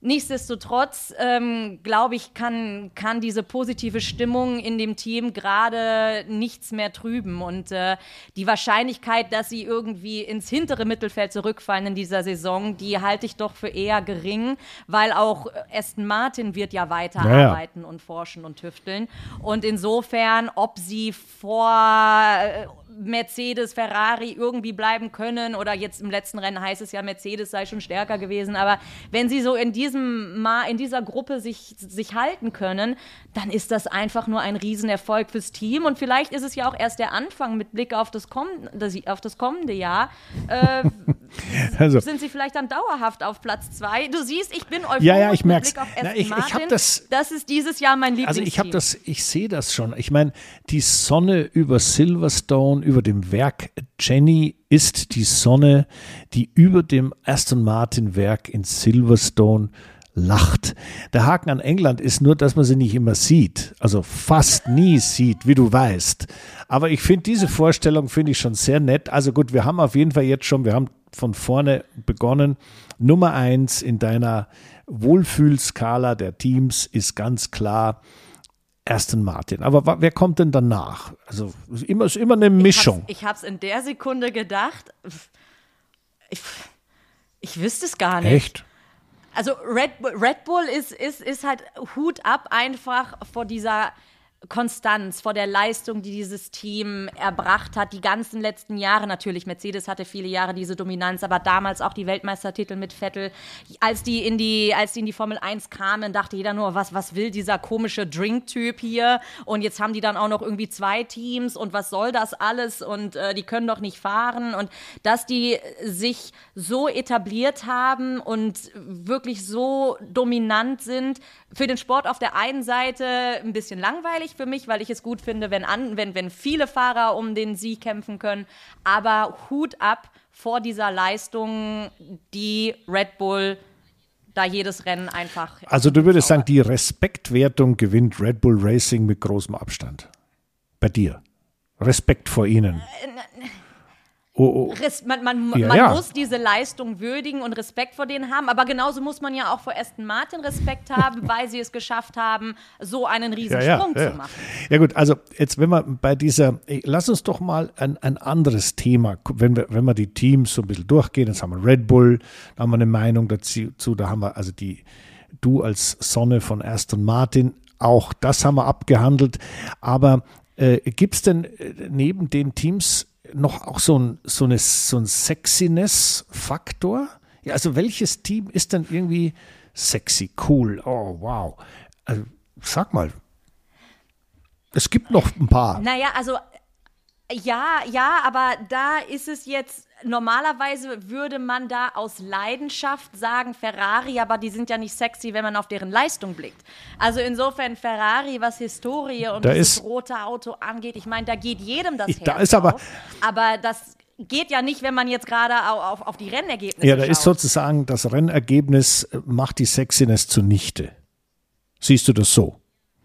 Nichtsdestotrotz, ähm, glaube ich, kann, kann diese positive Stimmung in dem Team gerade nichts mehr trüben. Und äh, die Wahrscheinlichkeit, dass sie irgendwie ins hintere Mittelfeld zurückfallen in dieser Saison, die halte ich doch für eher gering, weil auch Aston Martin wird ja weiterarbeiten naja. und forschen und tüfteln. Und insofern, ob sie vor äh, Mercedes, Ferrari irgendwie bleiben können oder jetzt im letzten Rennen heißt es ja, Mercedes sei schon stärker gewesen, aber wenn sie so in diesem Ma in dieser Gruppe sich, sich halten können, dann ist das einfach nur ein Riesenerfolg fürs Team und vielleicht ist es ja auch erst der Anfang mit Blick auf das, komm das, auf das kommende Jahr. Äh, also. Sind sie vielleicht dann dauerhaft auf Platz zwei? Du siehst, ich bin euphorisch ja, ja, ich mit Blick auf Aston ich, Martin. Ich das, das ist dieses Jahr mein Lieblingsteam. Also ich habe das, ich sehe das schon. Ich meine, die Sonne über Silverstone über dem Werk Jenny ist die Sonne, die über dem Aston Martin Werk in Silverstone lacht. Der Haken an England ist nur, dass man sie nicht immer sieht, also fast nie sieht, wie du weißt. Aber ich finde diese Vorstellung finde ich schon sehr nett. Also gut, wir haben auf jeden Fall jetzt schon, wir haben von vorne begonnen. Nummer eins in deiner Wohlfühlskala der Teams ist ganz klar Aston Martin. Aber wer kommt denn danach? Also immer ist immer eine Mischung. Ich habe es in der Sekunde gedacht. Ich, ich wüsste es gar nicht. Echt? Also Red, Red Bull ist, ist, ist halt Hut ab einfach vor dieser Konstanz, vor der Leistung, die dieses Team erbracht hat, die ganzen letzten Jahre natürlich. Mercedes hatte viele Jahre diese Dominanz, aber damals auch die Weltmeistertitel mit Vettel. Als die in die, als die in die Formel 1 kamen, dachte jeder nur, was, was will dieser komische Drink-Typ hier? Und jetzt haben die dann auch noch irgendwie zwei Teams und was soll das alles? Und äh, die können doch nicht fahren. Und dass die sich so etabliert haben und wirklich so dominant sind, für den Sport auf der einen Seite ein bisschen langweilig für mich, weil ich es gut finde, wenn, an, wenn, wenn viele Fahrer um den Sieg kämpfen können. Aber Hut ab vor dieser Leistung, die Red Bull da jedes Rennen einfach. Also du würdest sagen, die Respektwertung gewinnt Red Bull Racing mit großem Abstand. Bei dir. Respekt vor ihnen. Oh, oh. Man, man, ja, man ja. muss diese Leistung würdigen und Respekt vor denen haben, aber genauso muss man ja auch vor Aston Martin Respekt haben, weil sie es geschafft haben, so einen riesen ja, Sprung zu machen. Ja gut, also jetzt wenn wir bei dieser, lass uns doch mal ein, ein anderes Thema, wenn wir, wenn wir die Teams so ein bisschen durchgehen, jetzt haben wir Red Bull, da haben wir eine Meinung dazu, da haben wir also die, du als Sonne von Aston Martin, auch das haben wir abgehandelt, aber äh, gibt es denn äh, neben den Teams noch auch so ein, so eine, so ein Sexiness-Faktor? Ja, also welches Team ist dann irgendwie sexy, cool? Oh, wow. Also, sag mal. Es gibt noch ein paar. Naja, also ja, ja, aber da ist es jetzt, normalerweise würde man da aus Leidenschaft sagen Ferrari, aber die sind ja nicht sexy, wenn man auf deren Leistung blickt. Also insofern Ferrari, was Historie und da das rote Auto angeht, ich meine, da geht jedem das ich, Herz Da ist aber, auf, aber das geht ja nicht, wenn man jetzt gerade auf, auf, die Rennergebnisse Ja, da schaut. ist sozusagen das Rennergebnis äh, macht die Sexiness zunichte. Siehst du das so?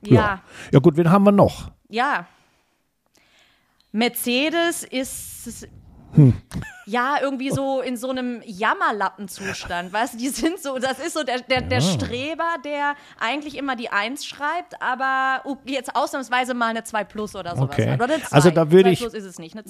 Ja. Ja, ja gut, wen haben wir noch? Ja, Mercedes ist hm. ja irgendwie so in so einem Jammerlappenzustand, weißt du, die sind so, das ist so der, der, der Streber, der eigentlich immer die Eins schreibt, aber jetzt ausnahmsweise mal eine 2 plus oder sowas. Okay. Oder also da würde ich,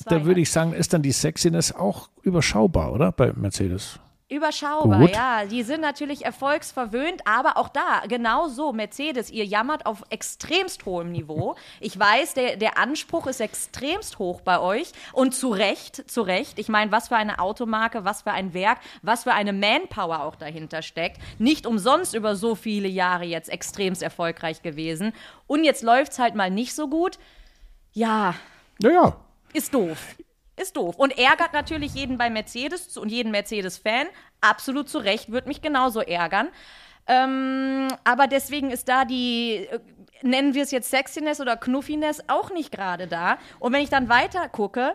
da würde ich sagen, ist dann die Sexiness auch überschaubar, oder bei Mercedes? Überschaubar, Gut. ja. Die sind natürlich erfolgsverwöhnt, aber auch da, genau so, Mercedes, ihr jammert auf extremst hohem Niveau. Ich weiß, der, der Anspruch ist extremst hoch bei euch und zu Recht, zu Recht. Ich meine, was für eine Automarke, was für ein Werk, was für eine Manpower auch dahinter steckt. Nicht umsonst über so viele Jahre jetzt extremst erfolgreich gewesen. Und jetzt läuft es halt mal nicht so gut. Ja. Ja, ja. Ist doof. Ist doof. Und ärgert natürlich jeden bei Mercedes und jeden Mercedes-Fan. Absolut zu Recht, würde mich genauso ärgern. Ähm, aber deswegen ist da die, äh, nennen wir es jetzt Sexiness oder Knuffiness, auch nicht gerade da. Und wenn ich dann weiter gucke,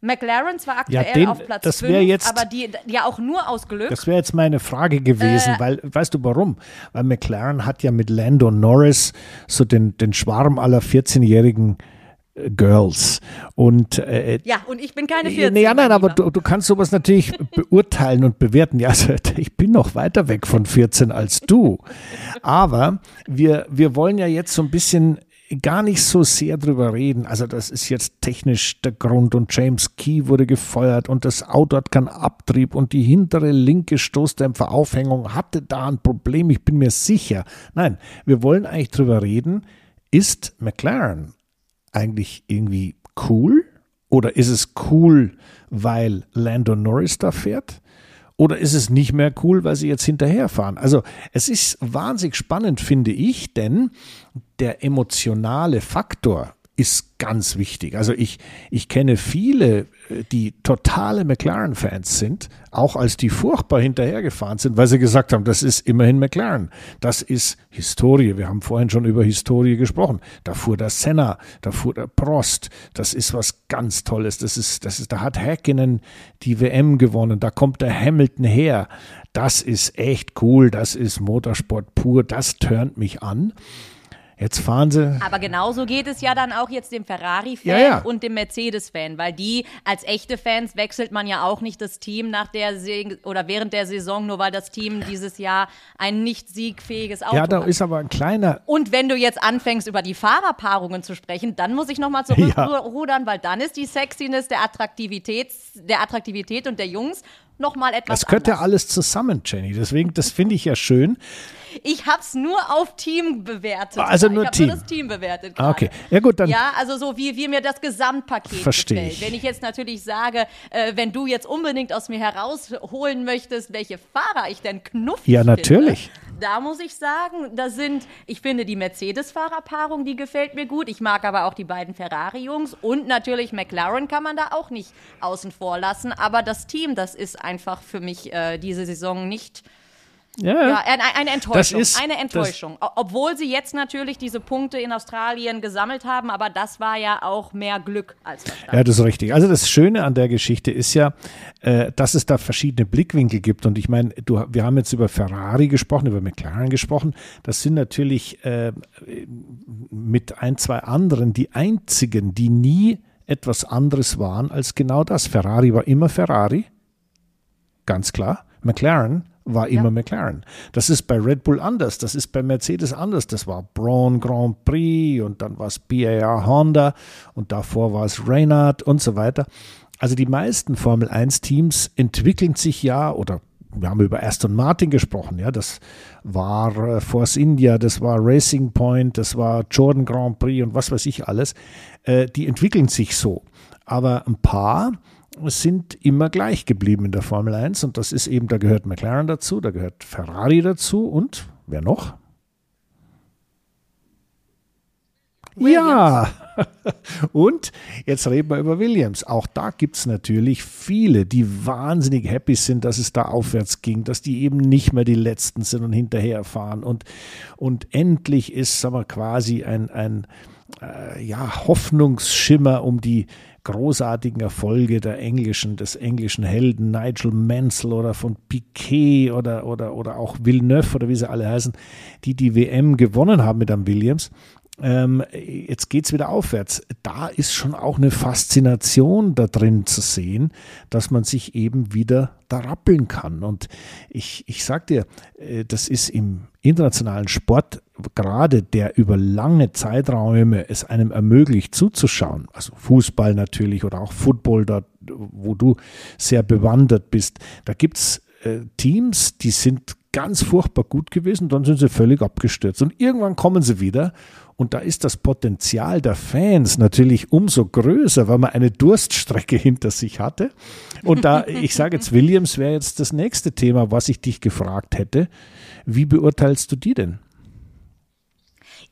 McLaren zwar aktuell ja, den, auf Platz 5, jetzt, aber die ja auch nur aus Glück. Das wäre jetzt meine Frage gewesen, äh, weil, weißt du warum? Weil McLaren hat ja mit Lando Norris so den, den Schwarm aller 14-jährigen äh, Girls. Und, äh, ja, und ich bin keine 14. Ja, nein, aber du, du kannst sowas natürlich beurteilen und bewerten. Ja, also, ich bin noch weiter weg von 14 als du. Aber wir, wir wollen ja jetzt so ein bisschen gar nicht so sehr drüber reden. Also das ist jetzt technisch der Grund und James Key wurde gefeuert und das Auto hat keinen Abtrieb und die hintere linke Stoßdämpferaufhängung hatte da ein Problem. Ich bin mir sicher. Nein, wir wollen eigentlich drüber reden. Ist McLaren eigentlich irgendwie cool? Oder ist es cool, weil Lando Norris da fährt? Oder ist es nicht mehr cool, weil sie jetzt hinterherfahren? Also es ist wahnsinnig spannend, finde ich, denn der emotionale Faktor ist ganz wichtig. Also ich, ich kenne viele, äh, die totale McLaren-Fans sind, auch als die furchtbar hinterhergefahren sind, weil sie gesagt haben, das ist immerhin McLaren. Das ist Historie. Wir haben vorhin schon über Historie gesprochen. Da fuhr der Senna, da fuhr der Prost. Das ist was ganz Tolles. Das ist, das ist, da hat Häkkinen die WM gewonnen. Da kommt der Hamilton her. Das ist echt cool. Das ist Motorsport pur. Das turnt mich an. Jetzt fahren sie. Aber genauso geht es ja dann auch jetzt dem Ferrari-Fan ja, ja. und dem Mercedes-Fan, weil die als echte Fans wechselt man ja auch nicht das Team nach der Se oder während der Saison, nur weil das Team dieses Jahr ein nicht siegfähiges Auto hat. Ja, da hat. ist aber ein kleiner. Und wenn du jetzt anfängst über die Fahrerpaarungen zu sprechen, dann muss ich nochmal zurückrudern, ja. weil dann ist die Sexiness der Attraktivität, der Attraktivität und der Jungs nochmal etwas. Das gehört anders. ja alles zusammen, Jenny. Deswegen, das finde ich ja schön. Ich habe es nur auf Team bewertet. Also nur ich Team. nur das Team bewertet. Grade. Okay, ja gut, dann. Ja, also so wie, wie mir das Gesamtpaket Verstehe gefällt. Wenn ich jetzt natürlich sage, äh, wenn du jetzt unbedingt aus mir herausholen möchtest, welche Fahrer ich denn knuffig Ja, natürlich. Finde, da muss ich sagen, da sind, ich finde die Mercedes-Fahrerpaarung, die gefällt mir gut. Ich mag aber auch die beiden Ferrari-Jungs und natürlich McLaren kann man da auch nicht außen vor lassen. Aber das Team, das ist einfach für mich äh, diese Saison nicht ja, ja eine, eine Enttäuschung. Ist, eine Enttäuschung. Obwohl sie jetzt natürlich diese Punkte in Australien gesammelt haben, aber das war ja auch mehr Glück als Verstand. Ja, das ist richtig. Also das Schöne an der Geschichte ist ja, äh, dass es da verschiedene Blickwinkel gibt. Und ich meine, du, wir haben jetzt über Ferrari gesprochen, über McLaren gesprochen. Das sind natürlich äh, mit ein, zwei anderen die einzigen, die nie etwas anderes waren als genau das. Ferrari war immer Ferrari, ganz klar. McLaren war immer ja. McLaren. Das ist bei Red Bull anders, das ist bei Mercedes anders. Das war Braun Grand Prix und dann war es BAR Honda und davor war es Reynard und so weiter. Also die meisten Formel 1 Teams entwickeln sich ja oder wir haben über Aston Martin gesprochen, ja, das war äh, Force India, das war Racing Point, das war Jordan Grand Prix und was weiß ich alles. Äh, die entwickeln sich so. Aber ein paar sind immer gleich geblieben in der Formel 1 und das ist eben, da gehört McLaren dazu, da gehört Ferrari dazu und wer noch? Williams. Ja, und jetzt reden wir über Williams. Auch da gibt es natürlich viele, die wahnsinnig happy sind, dass es da aufwärts ging, dass die eben nicht mehr die Letzten sind und hinterherfahren. Und, und endlich ist, sagen wir, quasi ein, ein äh, ja, Hoffnungsschimmer um die großartigen Erfolge der englischen, des englischen Helden Nigel Mansell oder von Piquet oder, oder, oder auch Villeneuve oder wie sie alle heißen, die die WM gewonnen haben mit einem Williams. Ähm, jetzt geht's wieder aufwärts. Da ist schon auch eine Faszination da drin zu sehen, dass man sich eben wieder da rappeln kann. Und ich, ich sag dir, äh, das ist im internationalen Sport gerade der über lange Zeiträume es einem ermöglicht zuzuschauen, also Fußball natürlich oder auch Football, da, wo du sehr bewandert bist, da gibt es äh, Teams, die sind ganz furchtbar gut gewesen, dann sind sie völlig abgestürzt und irgendwann kommen sie wieder und da ist das Potenzial der Fans natürlich umso größer, weil man eine Durststrecke hinter sich hatte. Und da, ich sage jetzt, Williams wäre jetzt das nächste Thema, was ich dich gefragt hätte. Wie beurteilst du die denn?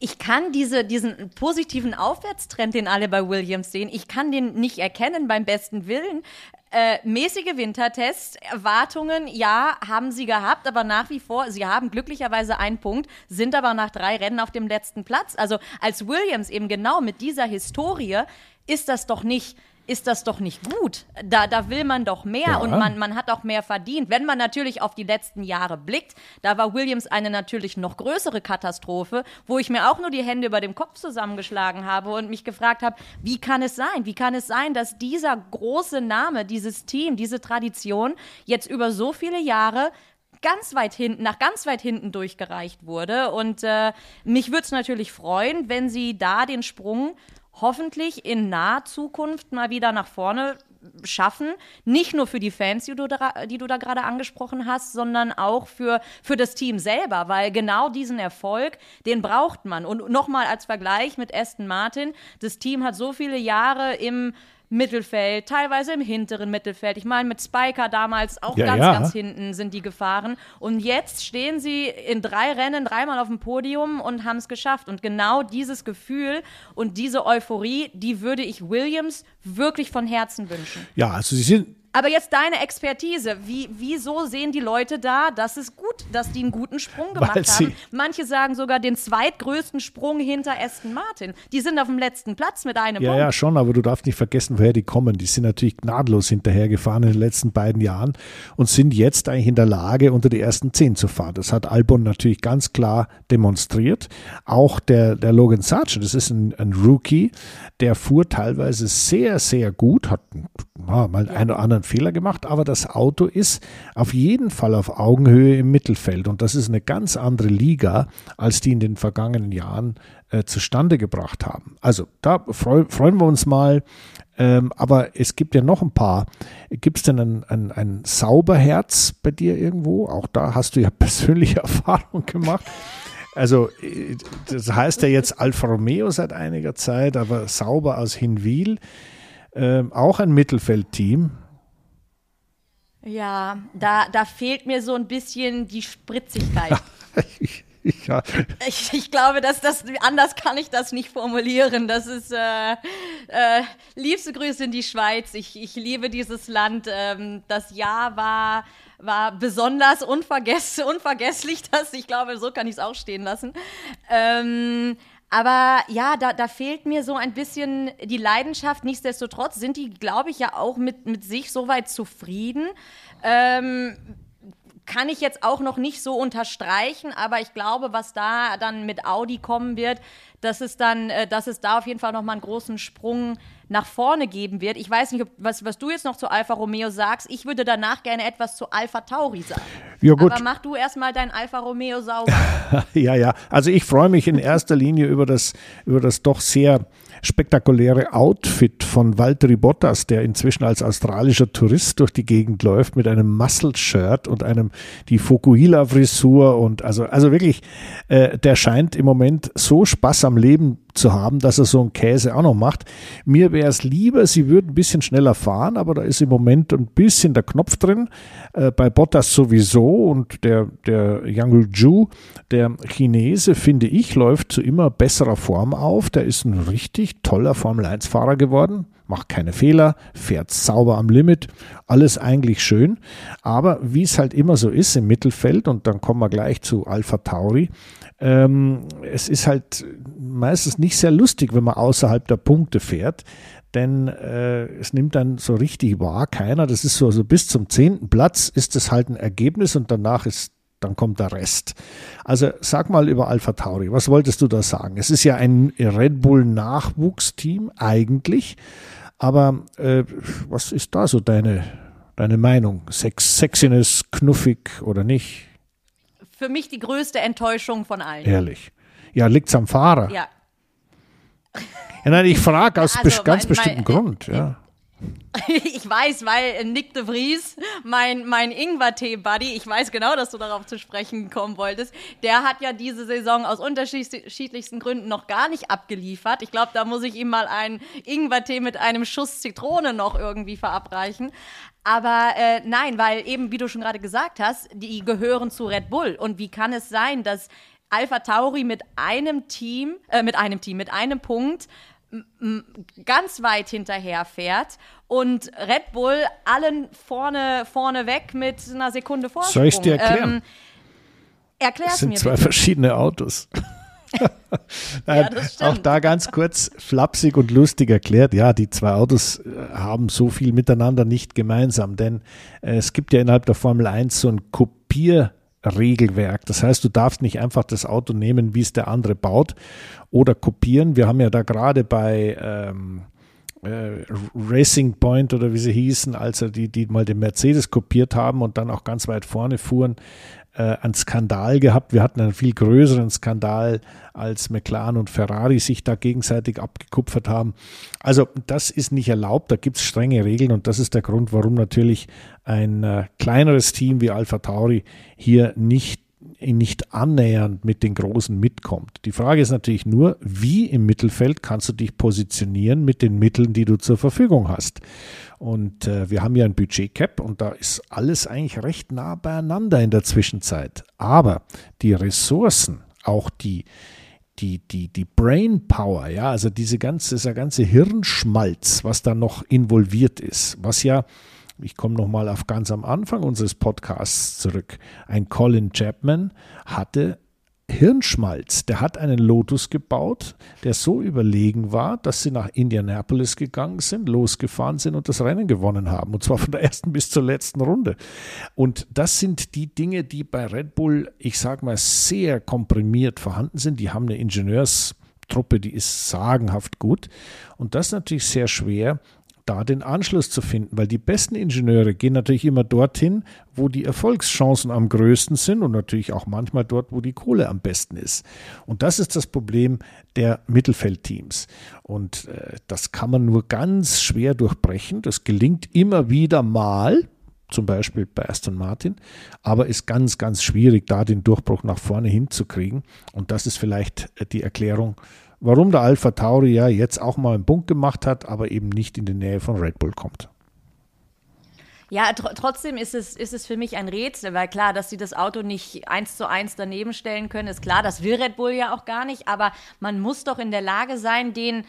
Ich kann diese, diesen positiven Aufwärtstrend, den alle bei Williams sehen, ich kann den nicht erkennen beim besten Willen. Äh, mäßige Wintertests, Erwartungen, ja, haben sie gehabt, aber nach wie vor, sie haben glücklicherweise einen Punkt, sind aber nach drei Rennen auf dem letzten Platz. Also als Williams eben genau mit dieser Historie ist das doch nicht ist das doch nicht gut. Da, da will man doch mehr ja. und man, man hat auch mehr verdient. Wenn man natürlich auf die letzten Jahre blickt, da war Williams eine natürlich noch größere Katastrophe, wo ich mir auch nur die Hände über dem Kopf zusammengeschlagen habe und mich gefragt habe, wie kann es sein? Wie kann es sein, dass dieser große Name, dieses Team, diese Tradition jetzt über so viele Jahre ganz weit hinten, nach ganz weit hinten durchgereicht wurde. Und äh, mich würde es natürlich freuen, wenn sie da den Sprung hoffentlich in naher Zukunft mal wieder nach vorne schaffen. Nicht nur für die Fans, die du da, die du da gerade angesprochen hast, sondern auch für, für das Team selber, weil genau diesen Erfolg, den braucht man. Und nochmal als Vergleich mit Aston Martin, das Team hat so viele Jahre im Mittelfeld, teilweise im hinteren Mittelfeld. Ich meine, mit Spiker damals auch ja, ganz, ja. ganz hinten sind die gefahren. Und jetzt stehen sie in drei Rennen dreimal auf dem Podium und haben es geschafft. Und genau dieses Gefühl und diese Euphorie, die würde ich Williams wirklich von Herzen wünschen. Ja, also sie sind aber jetzt deine Expertise. Wie, wieso sehen die Leute da, dass es gut, dass die einen guten Sprung gemacht Weil haben? Manche sagen sogar den zweitgrößten Sprung hinter Aston Martin. Die sind auf dem letzten Platz mit einem Ja, Punkt. ja, schon, aber du darfst nicht vergessen, woher die kommen. Die sind natürlich gnadlos hinterhergefahren in den letzten beiden Jahren und sind jetzt eigentlich in der Lage, unter die ersten zehn zu fahren. Das hat Albon natürlich ganz klar demonstriert. Auch der, der Logan Sargent, das ist ein, ein Rookie, der fuhr teilweise sehr, sehr gut, hat ja, mal ja. einen oder anderen Fehler gemacht, aber das Auto ist auf jeden Fall auf Augenhöhe im Mittelfeld und das ist eine ganz andere Liga, als die in den vergangenen Jahren äh, zustande gebracht haben. Also da freu, freuen wir uns mal. Ähm, aber es gibt ja noch ein paar. Gibt es denn ein, ein, ein Sauberherz bei dir irgendwo? Auch da hast du ja persönliche Erfahrung gemacht. Also, äh, das heißt ja jetzt Alfa Romeo seit einiger Zeit, aber sauber aus Hinwil. Ähm, auch ein Mittelfeldteam. Ja, da, da fehlt mir so ein bisschen die Spritzigkeit. ja. ich, ich glaube, dass das anders kann ich das nicht formulieren. Das ist äh, äh, liebste Grüße in die Schweiz. Ich, ich liebe dieses Land. Ähm, das Jahr war war besonders unvergess unvergesslich. Das ich glaube, so kann ich es auch stehen lassen. Ähm, aber ja, da, da fehlt mir so ein bisschen die Leidenschaft. Nichtsdestotrotz sind die, glaube ich, ja auch mit, mit sich soweit zufrieden. Ähm, kann ich jetzt auch noch nicht so unterstreichen, aber ich glaube, was da dann mit Audi kommen wird, dass es dann, äh, dass es da auf jeden Fall nochmal einen großen Sprung nach vorne geben wird. Ich weiß nicht, ob, was, was du jetzt noch zu Alfa Romeo sagst. Ich würde danach gerne etwas zu Alfa Tauri sagen. Ja, gut. Aber mach du erstmal dein Alfa Romeo sauber. ja, ja. Also ich freue mich in erster Linie über das, über das doch sehr spektakuläre Outfit von Valtteri Bottas, der inzwischen als australischer Tourist durch die Gegend läuft mit einem Muscle-Shirt und einem die Fukuhila-Frisur und also also wirklich, äh, der scheint im Moment so Spaß am Leben zu haben, dass er so einen Käse auch noch macht. Mir wäre es lieber, sie würden ein bisschen schneller fahren, aber da ist im Moment ein bisschen der Knopf drin. Äh, bei Bottas sowieso und der, der Yang Ju, der Chinese, finde ich, läuft zu immer besserer Form auf. Der ist ein richtig toller Formel-1-Fahrer geworden macht keine Fehler, fährt sauber am Limit, alles eigentlich schön. Aber wie es halt immer so ist im Mittelfeld, und dann kommen wir gleich zu Alpha Tauri, ähm, es ist halt meistens nicht sehr lustig, wenn man außerhalb der Punkte fährt, denn äh, es nimmt dann so richtig wahr keiner. Das ist so, also bis zum zehnten Platz ist es halt ein Ergebnis und danach ist dann kommt der Rest. Also sag mal über Alpha Tauri, was wolltest du da sagen? Es ist ja ein Red Bull Nachwuchsteam eigentlich, aber äh, was ist da so deine, deine Meinung? Sex, Sexiness, knuffig oder nicht? Für mich die größte Enttäuschung von allen. Ehrlich. Ja, liegt's am Fahrer. Ja. ja nein, ich frage aus also, ganz mein, bestimmten mein, Grund, ja. Ich weiß, weil Nick de Vries, mein, mein Ingwer-Tee-Buddy, ich weiß genau, dass du darauf zu sprechen kommen wolltest, der hat ja diese Saison aus unterschiedlichsten Gründen noch gar nicht abgeliefert. Ich glaube, da muss ich ihm mal einen Ingwer-Tee mit einem Schuss Zitrone noch irgendwie verabreichen. Aber äh, nein, weil eben, wie du schon gerade gesagt hast, die gehören zu Red Bull. Und wie kann es sein, dass Alpha Tauri mit einem Team, äh, mit einem Team, mit einem Punkt ganz weit hinterher fährt und Red Bull allen vorne, vorne weg mit einer Sekunde Vorsprung. Soll ich dir erklären? Ähm, Erklär's das sind mir zwei bitte. verschiedene Autos. Ja, auch da ganz kurz flapsig und lustig erklärt, ja, die zwei Autos äh, haben so viel miteinander nicht gemeinsam, denn äh, es gibt ja innerhalb der Formel 1 so ein Kopierregelwerk. Das heißt, du darfst nicht einfach das Auto nehmen, wie es der andere baut oder kopieren. Wir haben ja da gerade bei ähm, äh, Racing Point oder wie sie hießen, also die, die mal den Mercedes kopiert haben und dann auch ganz weit vorne fuhren, äh, einen Skandal gehabt. Wir hatten einen viel größeren Skandal, als McLaren und Ferrari sich da gegenseitig abgekupfert haben. Also das ist nicht erlaubt, da gibt es strenge Regeln und das ist der Grund, warum natürlich ein äh, kleineres Team wie Alpha Tauri hier nicht nicht annähernd mit den Großen mitkommt. Die Frage ist natürlich nur, wie im Mittelfeld kannst du dich positionieren mit den Mitteln, die du zur Verfügung hast. Und äh, wir haben ja ein Budget-Cap und da ist alles eigentlich recht nah beieinander in der Zwischenzeit. Aber die Ressourcen, auch die, die, die, die Brain Power, ja, also diese ganze, dieser ganze Hirnschmalz, was da noch involviert ist, was ja, ich komme nochmal auf ganz am Anfang unseres Podcasts zurück, ein Colin Chapman hatte Hirnschmalz, der hat einen Lotus gebaut, der so überlegen war, dass sie nach Indianapolis gegangen sind, losgefahren sind und das Rennen gewonnen haben. Und zwar von der ersten bis zur letzten Runde. Und das sind die Dinge, die bei Red Bull, ich sage mal, sehr komprimiert vorhanden sind. Die haben eine Ingenieurstruppe, die ist sagenhaft gut. Und das ist natürlich sehr schwer, da den Anschluss zu finden, weil die besten Ingenieure gehen natürlich immer dorthin, wo die Erfolgschancen am größten sind und natürlich auch manchmal dort, wo die Kohle am besten ist. Und das ist das Problem der Mittelfeldteams. Und äh, das kann man nur ganz schwer durchbrechen. Das gelingt immer wieder mal, zum Beispiel bei Aston Martin, aber ist ganz, ganz schwierig, da den Durchbruch nach vorne hinzukriegen. Und das ist vielleicht die Erklärung, warum der Alpha Tauri ja jetzt auch mal einen Punkt gemacht hat, aber eben nicht in die Nähe von Red Bull kommt. Ja, tr trotzdem ist es, ist es für mich ein Rätsel, weil klar, dass sie das Auto nicht eins zu eins daneben stellen können, ist klar, das will Red Bull ja auch gar nicht, aber man muss doch in der Lage sein, den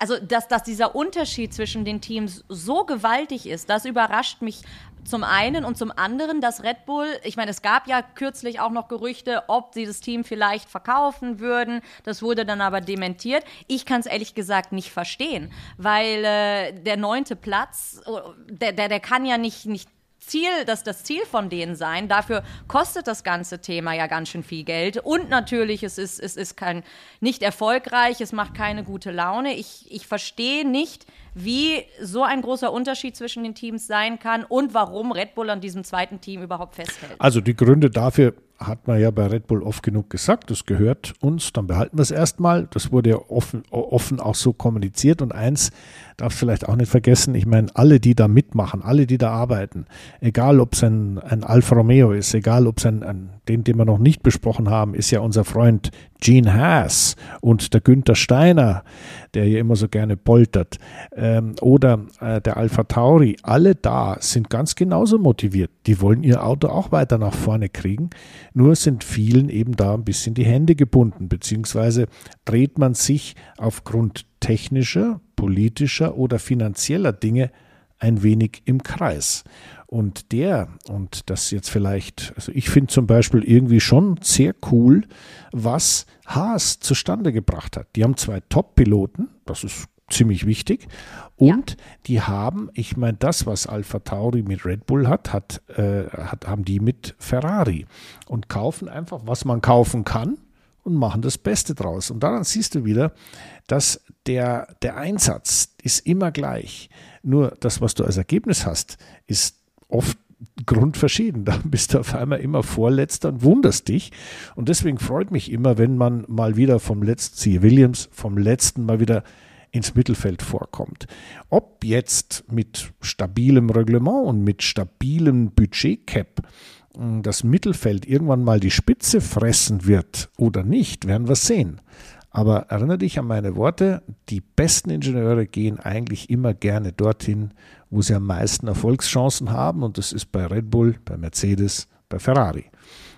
also dass, dass dieser Unterschied zwischen den Teams so gewaltig ist, das überrascht mich zum einen und zum anderen, dass Red Bull, ich meine, es gab ja kürzlich auch noch Gerüchte, ob sie das Team vielleicht verkaufen würden. Das wurde dann aber dementiert. Ich kann es ehrlich gesagt nicht verstehen, weil äh, der neunte Platz, oh, der, der, der kann ja nicht, nicht Ziel, das das Ziel von denen sein. Dafür kostet das ganze Thema ja ganz schön viel Geld. Und natürlich, es ist, es ist kein, nicht erfolgreich, es macht keine gute Laune. Ich, ich verstehe nicht, wie so ein großer Unterschied zwischen den Teams sein kann und warum Red Bull an diesem zweiten Team überhaupt festhält. Also die Gründe dafür hat man ja bei Red Bull oft genug gesagt, das gehört uns, dann behalten wir es erstmal. Das wurde ja offen, offen auch so kommuniziert. Und eins darf vielleicht auch nicht vergessen, ich meine, alle, die da mitmachen, alle, die da arbeiten, egal ob es ein, ein Alfa Romeo ist, egal ob es ein, ein, den, den wir noch nicht besprochen haben, ist ja unser Freund Gene Haas und der Günther Steiner, der hier immer so gerne poltert, ähm, oder äh, der Alpha Tauri, alle da sind ganz genauso motiviert. Die wollen ihr Auto auch weiter nach vorne kriegen. Nur sind vielen eben da ein bisschen die Hände gebunden, beziehungsweise dreht man sich aufgrund technischer, politischer oder finanzieller Dinge ein wenig im Kreis. Und der, und das jetzt vielleicht, also ich finde zum Beispiel irgendwie schon sehr cool, was Haas zustande gebracht hat. Die haben zwei Top-Piloten, das ist ziemlich wichtig. Und ja. die haben, ich meine, das, was Alpha Tauri mit Red Bull hat, hat, äh, hat, haben die mit Ferrari und kaufen einfach, was man kaufen kann und machen das Beste draus. Und daran siehst du wieder, dass der, der Einsatz ist immer gleich. Nur das, was du als Ergebnis hast, ist oft grundverschieden. Da bist du auf einmal immer Vorletzter und wunderst dich. Und deswegen freut mich immer, wenn man mal wieder vom letzten, siehe Williams, vom letzten mal wieder ins Mittelfeld vorkommt. Ob jetzt mit stabilem Reglement und mit stabilem Budgetcap hm, das Mittelfeld irgendwann mal die Spitze fressen wird oder nicht, werden wir sehen. Aber erinnere dich an meine Worte, die besten Ingenieure gehen eigentlich immer gerne dorthin, wo sie am meisten Erfolgschancen haben und das ist bei Red Bull, bei Mercedes, bei Ferrari.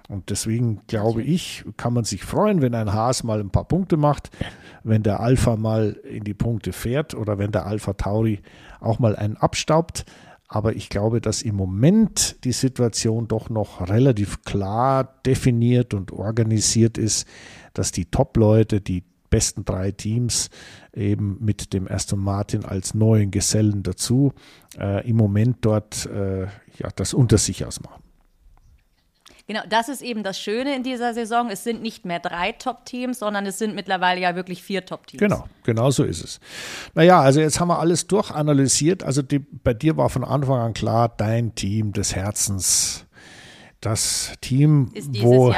Und deswegen glaube ich, kann man sich freuen, wenn ein Haas mal ein paar Punkte macht, wenn der Alpha mal in die Punkte fährt oder wenn der Alpha Tauri auch mal einen abstaubt. Aber ich glaube, dass im Moment die Situation doch noch relativ klar definiert und organisiert ist, dass die Top-Leute, die besten drei Teams eben mit dem Aston Martin als neuen Gesellen dazu äh, im Moment dort äh, ja, das unter sich ausmachen. Genau, das ist eben das Schöne in dieser Saison. Es sind nicht mehr drei Top-Teams, sondern es sind mittlerweile ja wirklich vier Top-Teams. Genau, genau so ist es. Naja, also jetzt haben wir alles durchanalysiert. Also die, bei dir war von Anfang an klar, dein Team des Herzens das Team, wo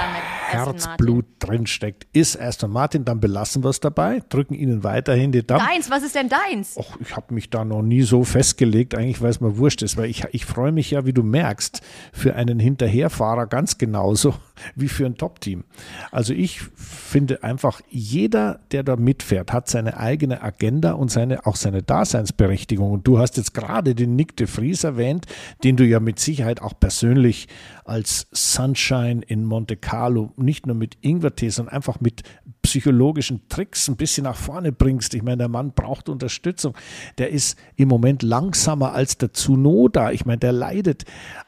Herzblut drinsteckt, ist Aston Martin. Dann belassen wir es dabei, drücken ihnen weiterhin die Daumen. Deins, was ist denn deins? Och, ich habe mich da noch nie so festgelegt, eigentlich weil es mir wurscht ist, weil ich, ich freue mich ja, wie du merkst, für einen Hinterherfahrer ganz genauso wie für ein Top-Team. Also ich finde einfach, jeder, der da mitfährt, hat seine eigene Agenda und seine, auch seine Daseinsberechtigung. Und du hast jetzt gerade den Nick de Vries erwähnt, den du ja mit Sicherheit auch persönlich als Sunshine in Monte Carlo nicht nur mit Ingwertee, sondern einfach mit psychologischen Tricks ein bisschen nach vorne bringst. Ich meine, der Mann braucht Unterstützung. Der ist im Moment langsamer als der Tsunoda. Ich meine, der leidet.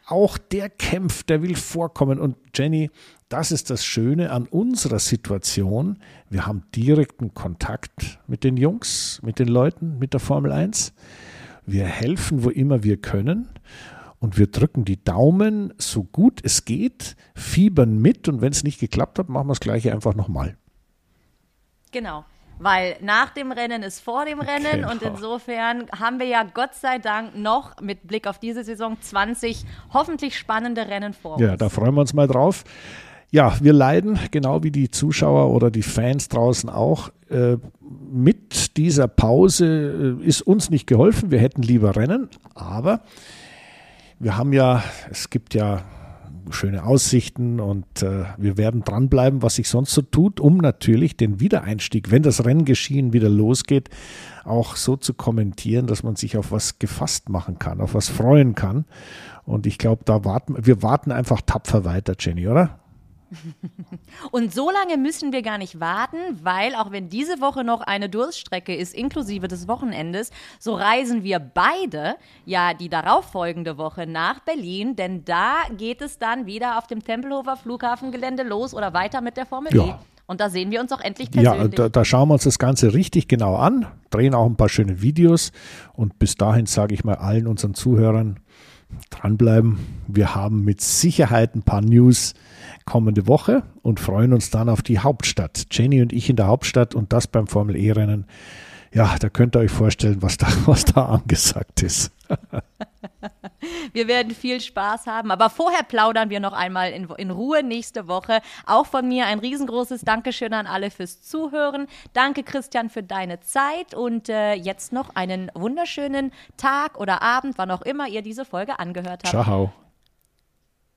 Auch der kämpft, der will vorkommen. Und Jenny, das ist das Schöne an unserer Situation. Wir haben direkten Kontakt mit den Jungs, mit den Leuten, mit der Formel 1. Wir helfen, wo immer wir können und wir drücken die Daumen so gut es geht, fiebern mit und wenn es nicht geklappt hat, machen wir das gleiche einfach nochmal. Genau. Weil nach dem Rennen ist vor dem Rennen genau. und insofern haben wir ja Gott sei Dank noch mit Blick auf diese Saison 20 hoffentlich spannende Rennen vor uns. Ja, da freuen wir uns mal drauf. Ja, wir leiden, genau wie die Zuschauer oder die Fans draußen auch. Äh, mit dieser Pause äh, ist uns nicht geholfen. Wir hätten lieber Rennen, aber wir haben ja, es gibt ja schöne Aussichten und äh, wir werden dranbleiben, was sich sonst so tut, um natürlich den Wiedereinstieg, wenn das Renngeschehen wieder losgeht, auch so zu kommentieren, dass man sich auf was gefasst machen kann, auf was freuen kann. Und ich glaube, da warten wir warten einfach tapfer weiter, Jenny, oder? Und so lange müssen wir gar nicht warten, weil auch wenn diese Woche noch eine Durststrecke ist, inklusive des Wochenendes, so reisen wir beide ja die darauffolgende Woche nach Berlin, denn da geht es dann wieder auf dem Tempelhofer Flughafengelände los oder weiter mit der Formel ja. E. Und da sehen wir uns auch endlich persönlich. Ja, da, da, schauen wir uns das Ganze richtig genau an, drehen auch ein paar schöne Videos und bis dahin sage ich mal allen unseren Zuhörern, dranbleiben. Wir haben mit Sicherheit ein paar News kommende Woche und freuen uns dann auf die Hauptstadt. Jenny und ich in der Hauptstadt und das beim Formel E-Rennen. Ja, da könnt ihr euch vorstellen, was da, was da angesagt ist. wir werden viel Spaß haben, aber vorher plaudern wir noch einmal in, in Ruhe nächste Woche. Auch von mir ein riesengroßes Dankeschön an alle fürs Zuhören. Danke, Christian, für deine Zeit und äh, jetzt noch einen wunderschönen Tag oder Abend, wann auch immer ihr diese Folge angehört habt. Ciao.